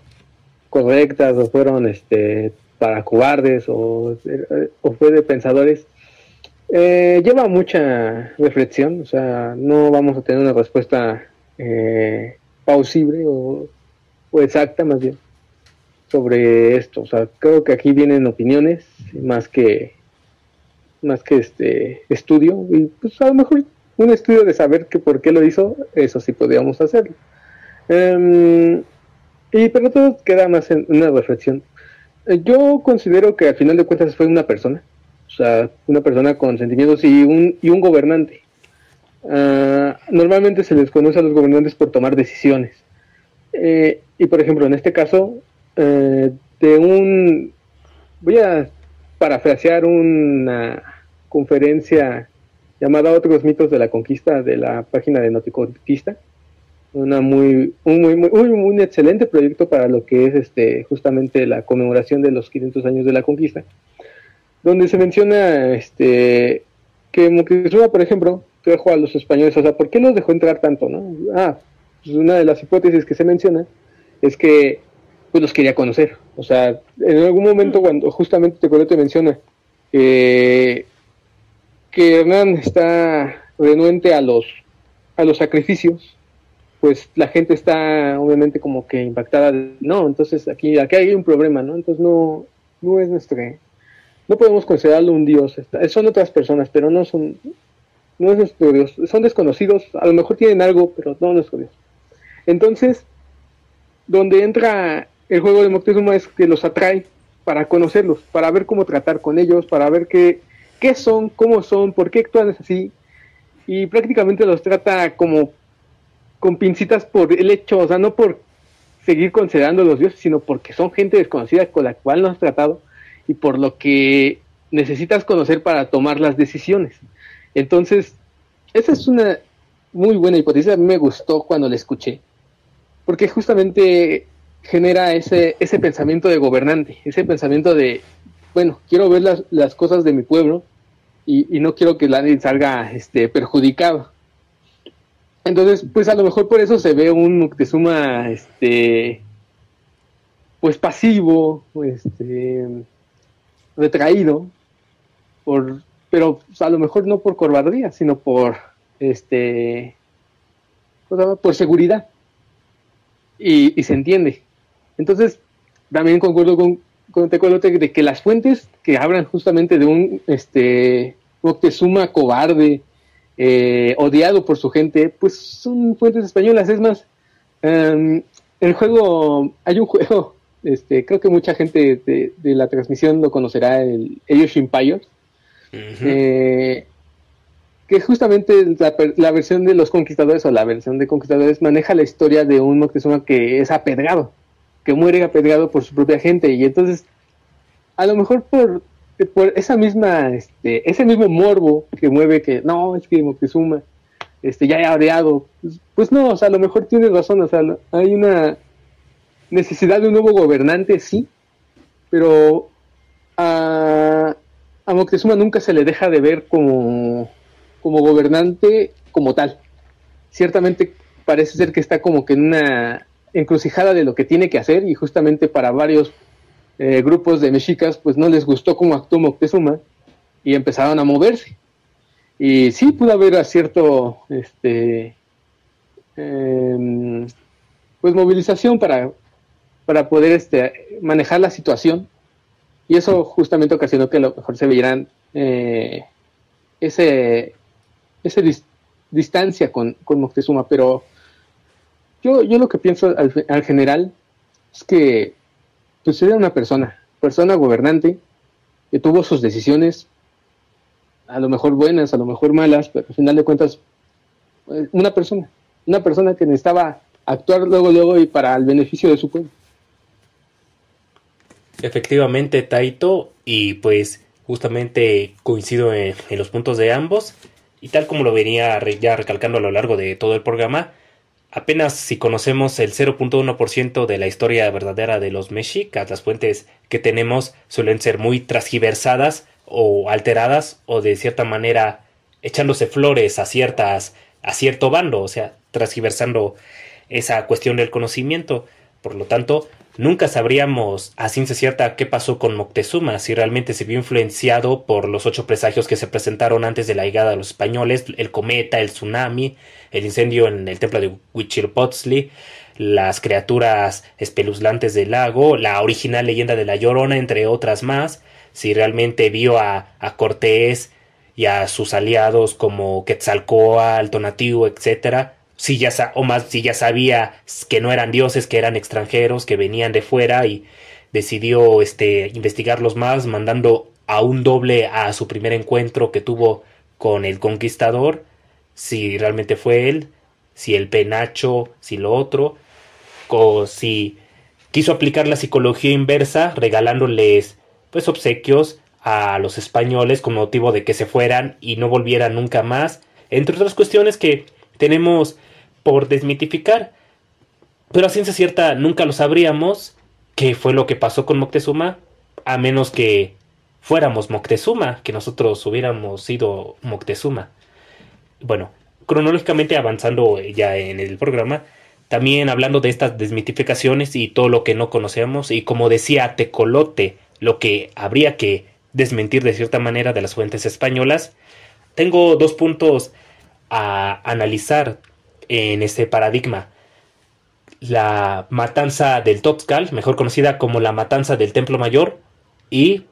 correctas o fueron este para cobardes o, fue de pensadores, eh, lleva mucha reflexión, o sea, no vamos a tener una respuesta eh, pausible o, exacta más bien sobre esto, o sea, creo que aquí vienen opiniones más que más que este estudio y pues a lo mejor un estudio de saber que por qué lo hizo, eso sí podríamos hacerlo. Em, y pero todo queda más en una reflexión. Eh, yo considero que al final de cuentas fue una persona, una persona con sentimientos y un, y un gobernante. Ah, normalmente se les conoce a los gobernantes por tomar decisiones. Eh, y por ejemplo, en este caso, eh, de un, voy a parafrasear una conferencia llamada Otros mitos de la conquista de la página de Noticonquista, una muy, un muy, muy, muy, excelente proyecto para lo que es este justamente la conmemoración de los 500 años de la conquista, donde se menciona este que Moctezuma, por ejemplo, dejó a los españoles, o sea, ¿por qué los dejó entrar tanto, no? Ah, pues una de las hipótesis que se menciona es que pues los quería conocer, o sea, en algún momento cuando justamente te menciona que Hernán está renuente a los a los sacrificios pues la gente está obviamente como que impactada. No, entonces aquí, aquí hay un problema, ¿no? Entonces no, no es nuestro, no podemos considerarlo un dios. Son otras personas, pero no son, no es nuestro dios. Son desconocidos, a lo mejor tienen algo, pero no nuestro dios. Entonces, donde entra el juego de Moctezuma es que los atrae para conocerlos, para ver cómo tratar con ellos, para ver qué, qué son, cómo son, por qué actúan así. Y prácticamente los trata como con pincitas por el hecho, o sea, no por seguir considerando los dioses, sino porque son gente desconocida con la cual no has tratado y por lo que necesitas conocer para tomar las decisiones. Entonces, esa es una muy buena hipótesis, a mí me gustó cuando la escuché, porque justamente genera ese, ese pensamiento de gobernante, ese pensamiento de, bueno, quiero ver las, las cosas de mi pueblo y, y no quiero que nadie salga este, perjudicado. Entonces, pues a lo mejor por eso se ve un Moctezuma, este, pues pasivo, este, retraído, por, pero a lo mejor no por cobardía, sino por, este, por seguridad. Y, se entiende. Entonces, también concuerdo con, con Tecolote de que las fuentes que hablan justamente de un, este, Moctezuma cobarde, eh, odiado por su gente, pues son fuentes españolas. Es más, em, el juego, hay un juego, este, creo que mucha gente de, la transmisión lo conocerá, el Age Empires, eh, que justamente la, versión de los conquistadores o la versión de conquistadores maneja la historia de un Moctezuma que es apedreado, que muere apedreado por su propia gente. Y entonces a lo mejor por por esa misma, este, ese mismo morbo que mueve que no, es que Moctezuma este, ya he areado, pues, pues, no, o sea, a lo mejor tienes razón, o sea, hay una necesidad de un nuevo gobernante, sí, pero a, Moctezuma nunca se le deja de ver como, como gobernante como tal. Ciertamente parece ser que está como que en una encrucijada de lo que tiene que hacer y justamente para varios eh, grupos de mexicas pues no les gustó cómo actuó Moctezuma y empezaron a moverse. Y sí pudo haber cierto este em, pues movilización para, para poder este, manejar la situación. Y eso justamente ocasionó que a lo mejor se vieran eh, ese, ese distancia con, con, Moctezuma. Pero yo, yo lo que pienso al, al general es que pues era una persona, persona gobernante, que tuvo sus decisiones, a lo mejor buenas, a lo mejor malas, pero al final de cuentas, eh, una persona, una persona que necesitaba actuar luego, luego y para el beneficio de su pueblo. Efectivamente, Taito, y pues justamente coincido en, los puntos de ambos, y tal como lo venía ya recalcando a lo largo de todo el programa, apenas si conocemos el 0.1% de la historia verdadera de los mexicas, las fuentes que tenemos suelen ser muy transgiversadas o alteradas o de cierta manera echándose flores a ciertas a cierto bando, o sea, transgiversando esa cuestión del conocimiento. Por lo tanto, nunca sabríamos a ciencia cierta qué pasó con Moctezuma, si realmente se vio influenciado por los ocho presagios que se presentaron antes de la llegada de los españoles, el cometa, el tsunami, el incendio en el templo de Huitzilopochtli, las criaturas espeluznantes del lago, la original leyenda de la Llorona, entre otras más, si realmente vio a, a Cortés y a sus aliados como Quetzalcoatl, Tonatiuh, etcétera, si ya o más si ya sabía que no eran dioses, que eran extranjeros, que venían de fuera y decidió este investigarlos más, mandando a un doble a su primer encuentro que tuvo con el conquistador, si realmente fue él, si el penacho, si lo otro, o si quiso aplicar la psicología inversa regalándoles pues obsequios a los españoles con motivo de que se fueran y no volvieran nunca más, entre otras cuestiones que tenemos por desmitificar. Pero a ciencia cierta nunca lo sabríamos qué fue lo que pasó con Moctezuma, a menos que fuéramos Moctezuma, que nosotros hubiéramos sido Moctezuma. Bueno, cronológicamente avanzando ya en el programa, también hablando de estas desmitificaciones y todo lo que no conocemos, y como decía Tecolote, lo que habría que desmentir de cierta manera de las fuentes españolas, tengo dos puntos a analizar en ese paradigma. La matanza del Toxcal, mejor conocida como la matanza del Templo Mayor, y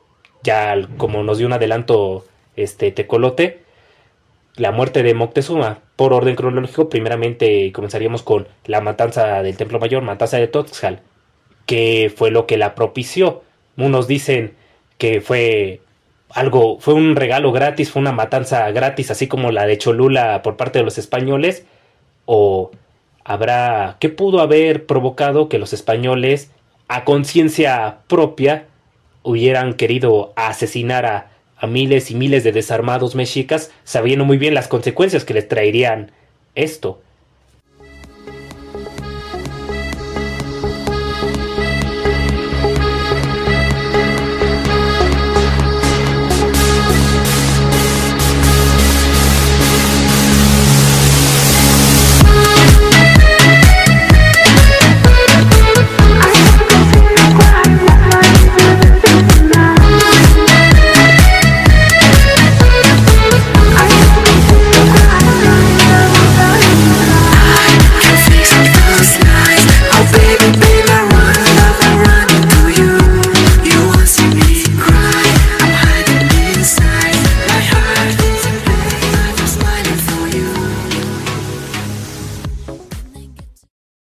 ya como nos dio un adelanto este Tecolote, la muerte de Moctezuma. Por orden cronológico, primeramente comenzaríamos con la matanza del Templo Mayor, matanza de Toxcal, que fue lo que la propició. Unos dicen que fue algo, fue un regalo gratis, fue una matanza gratis, así como la de Cholula por parte de los españoles, o habrá, ¿qué pudo haber provocado que los españoles, a conciencia propia, hubieran querido asesinar a, a miles y miles de desarmados mexicas, sabiendo muy bien las consecuencias que les traerían esto?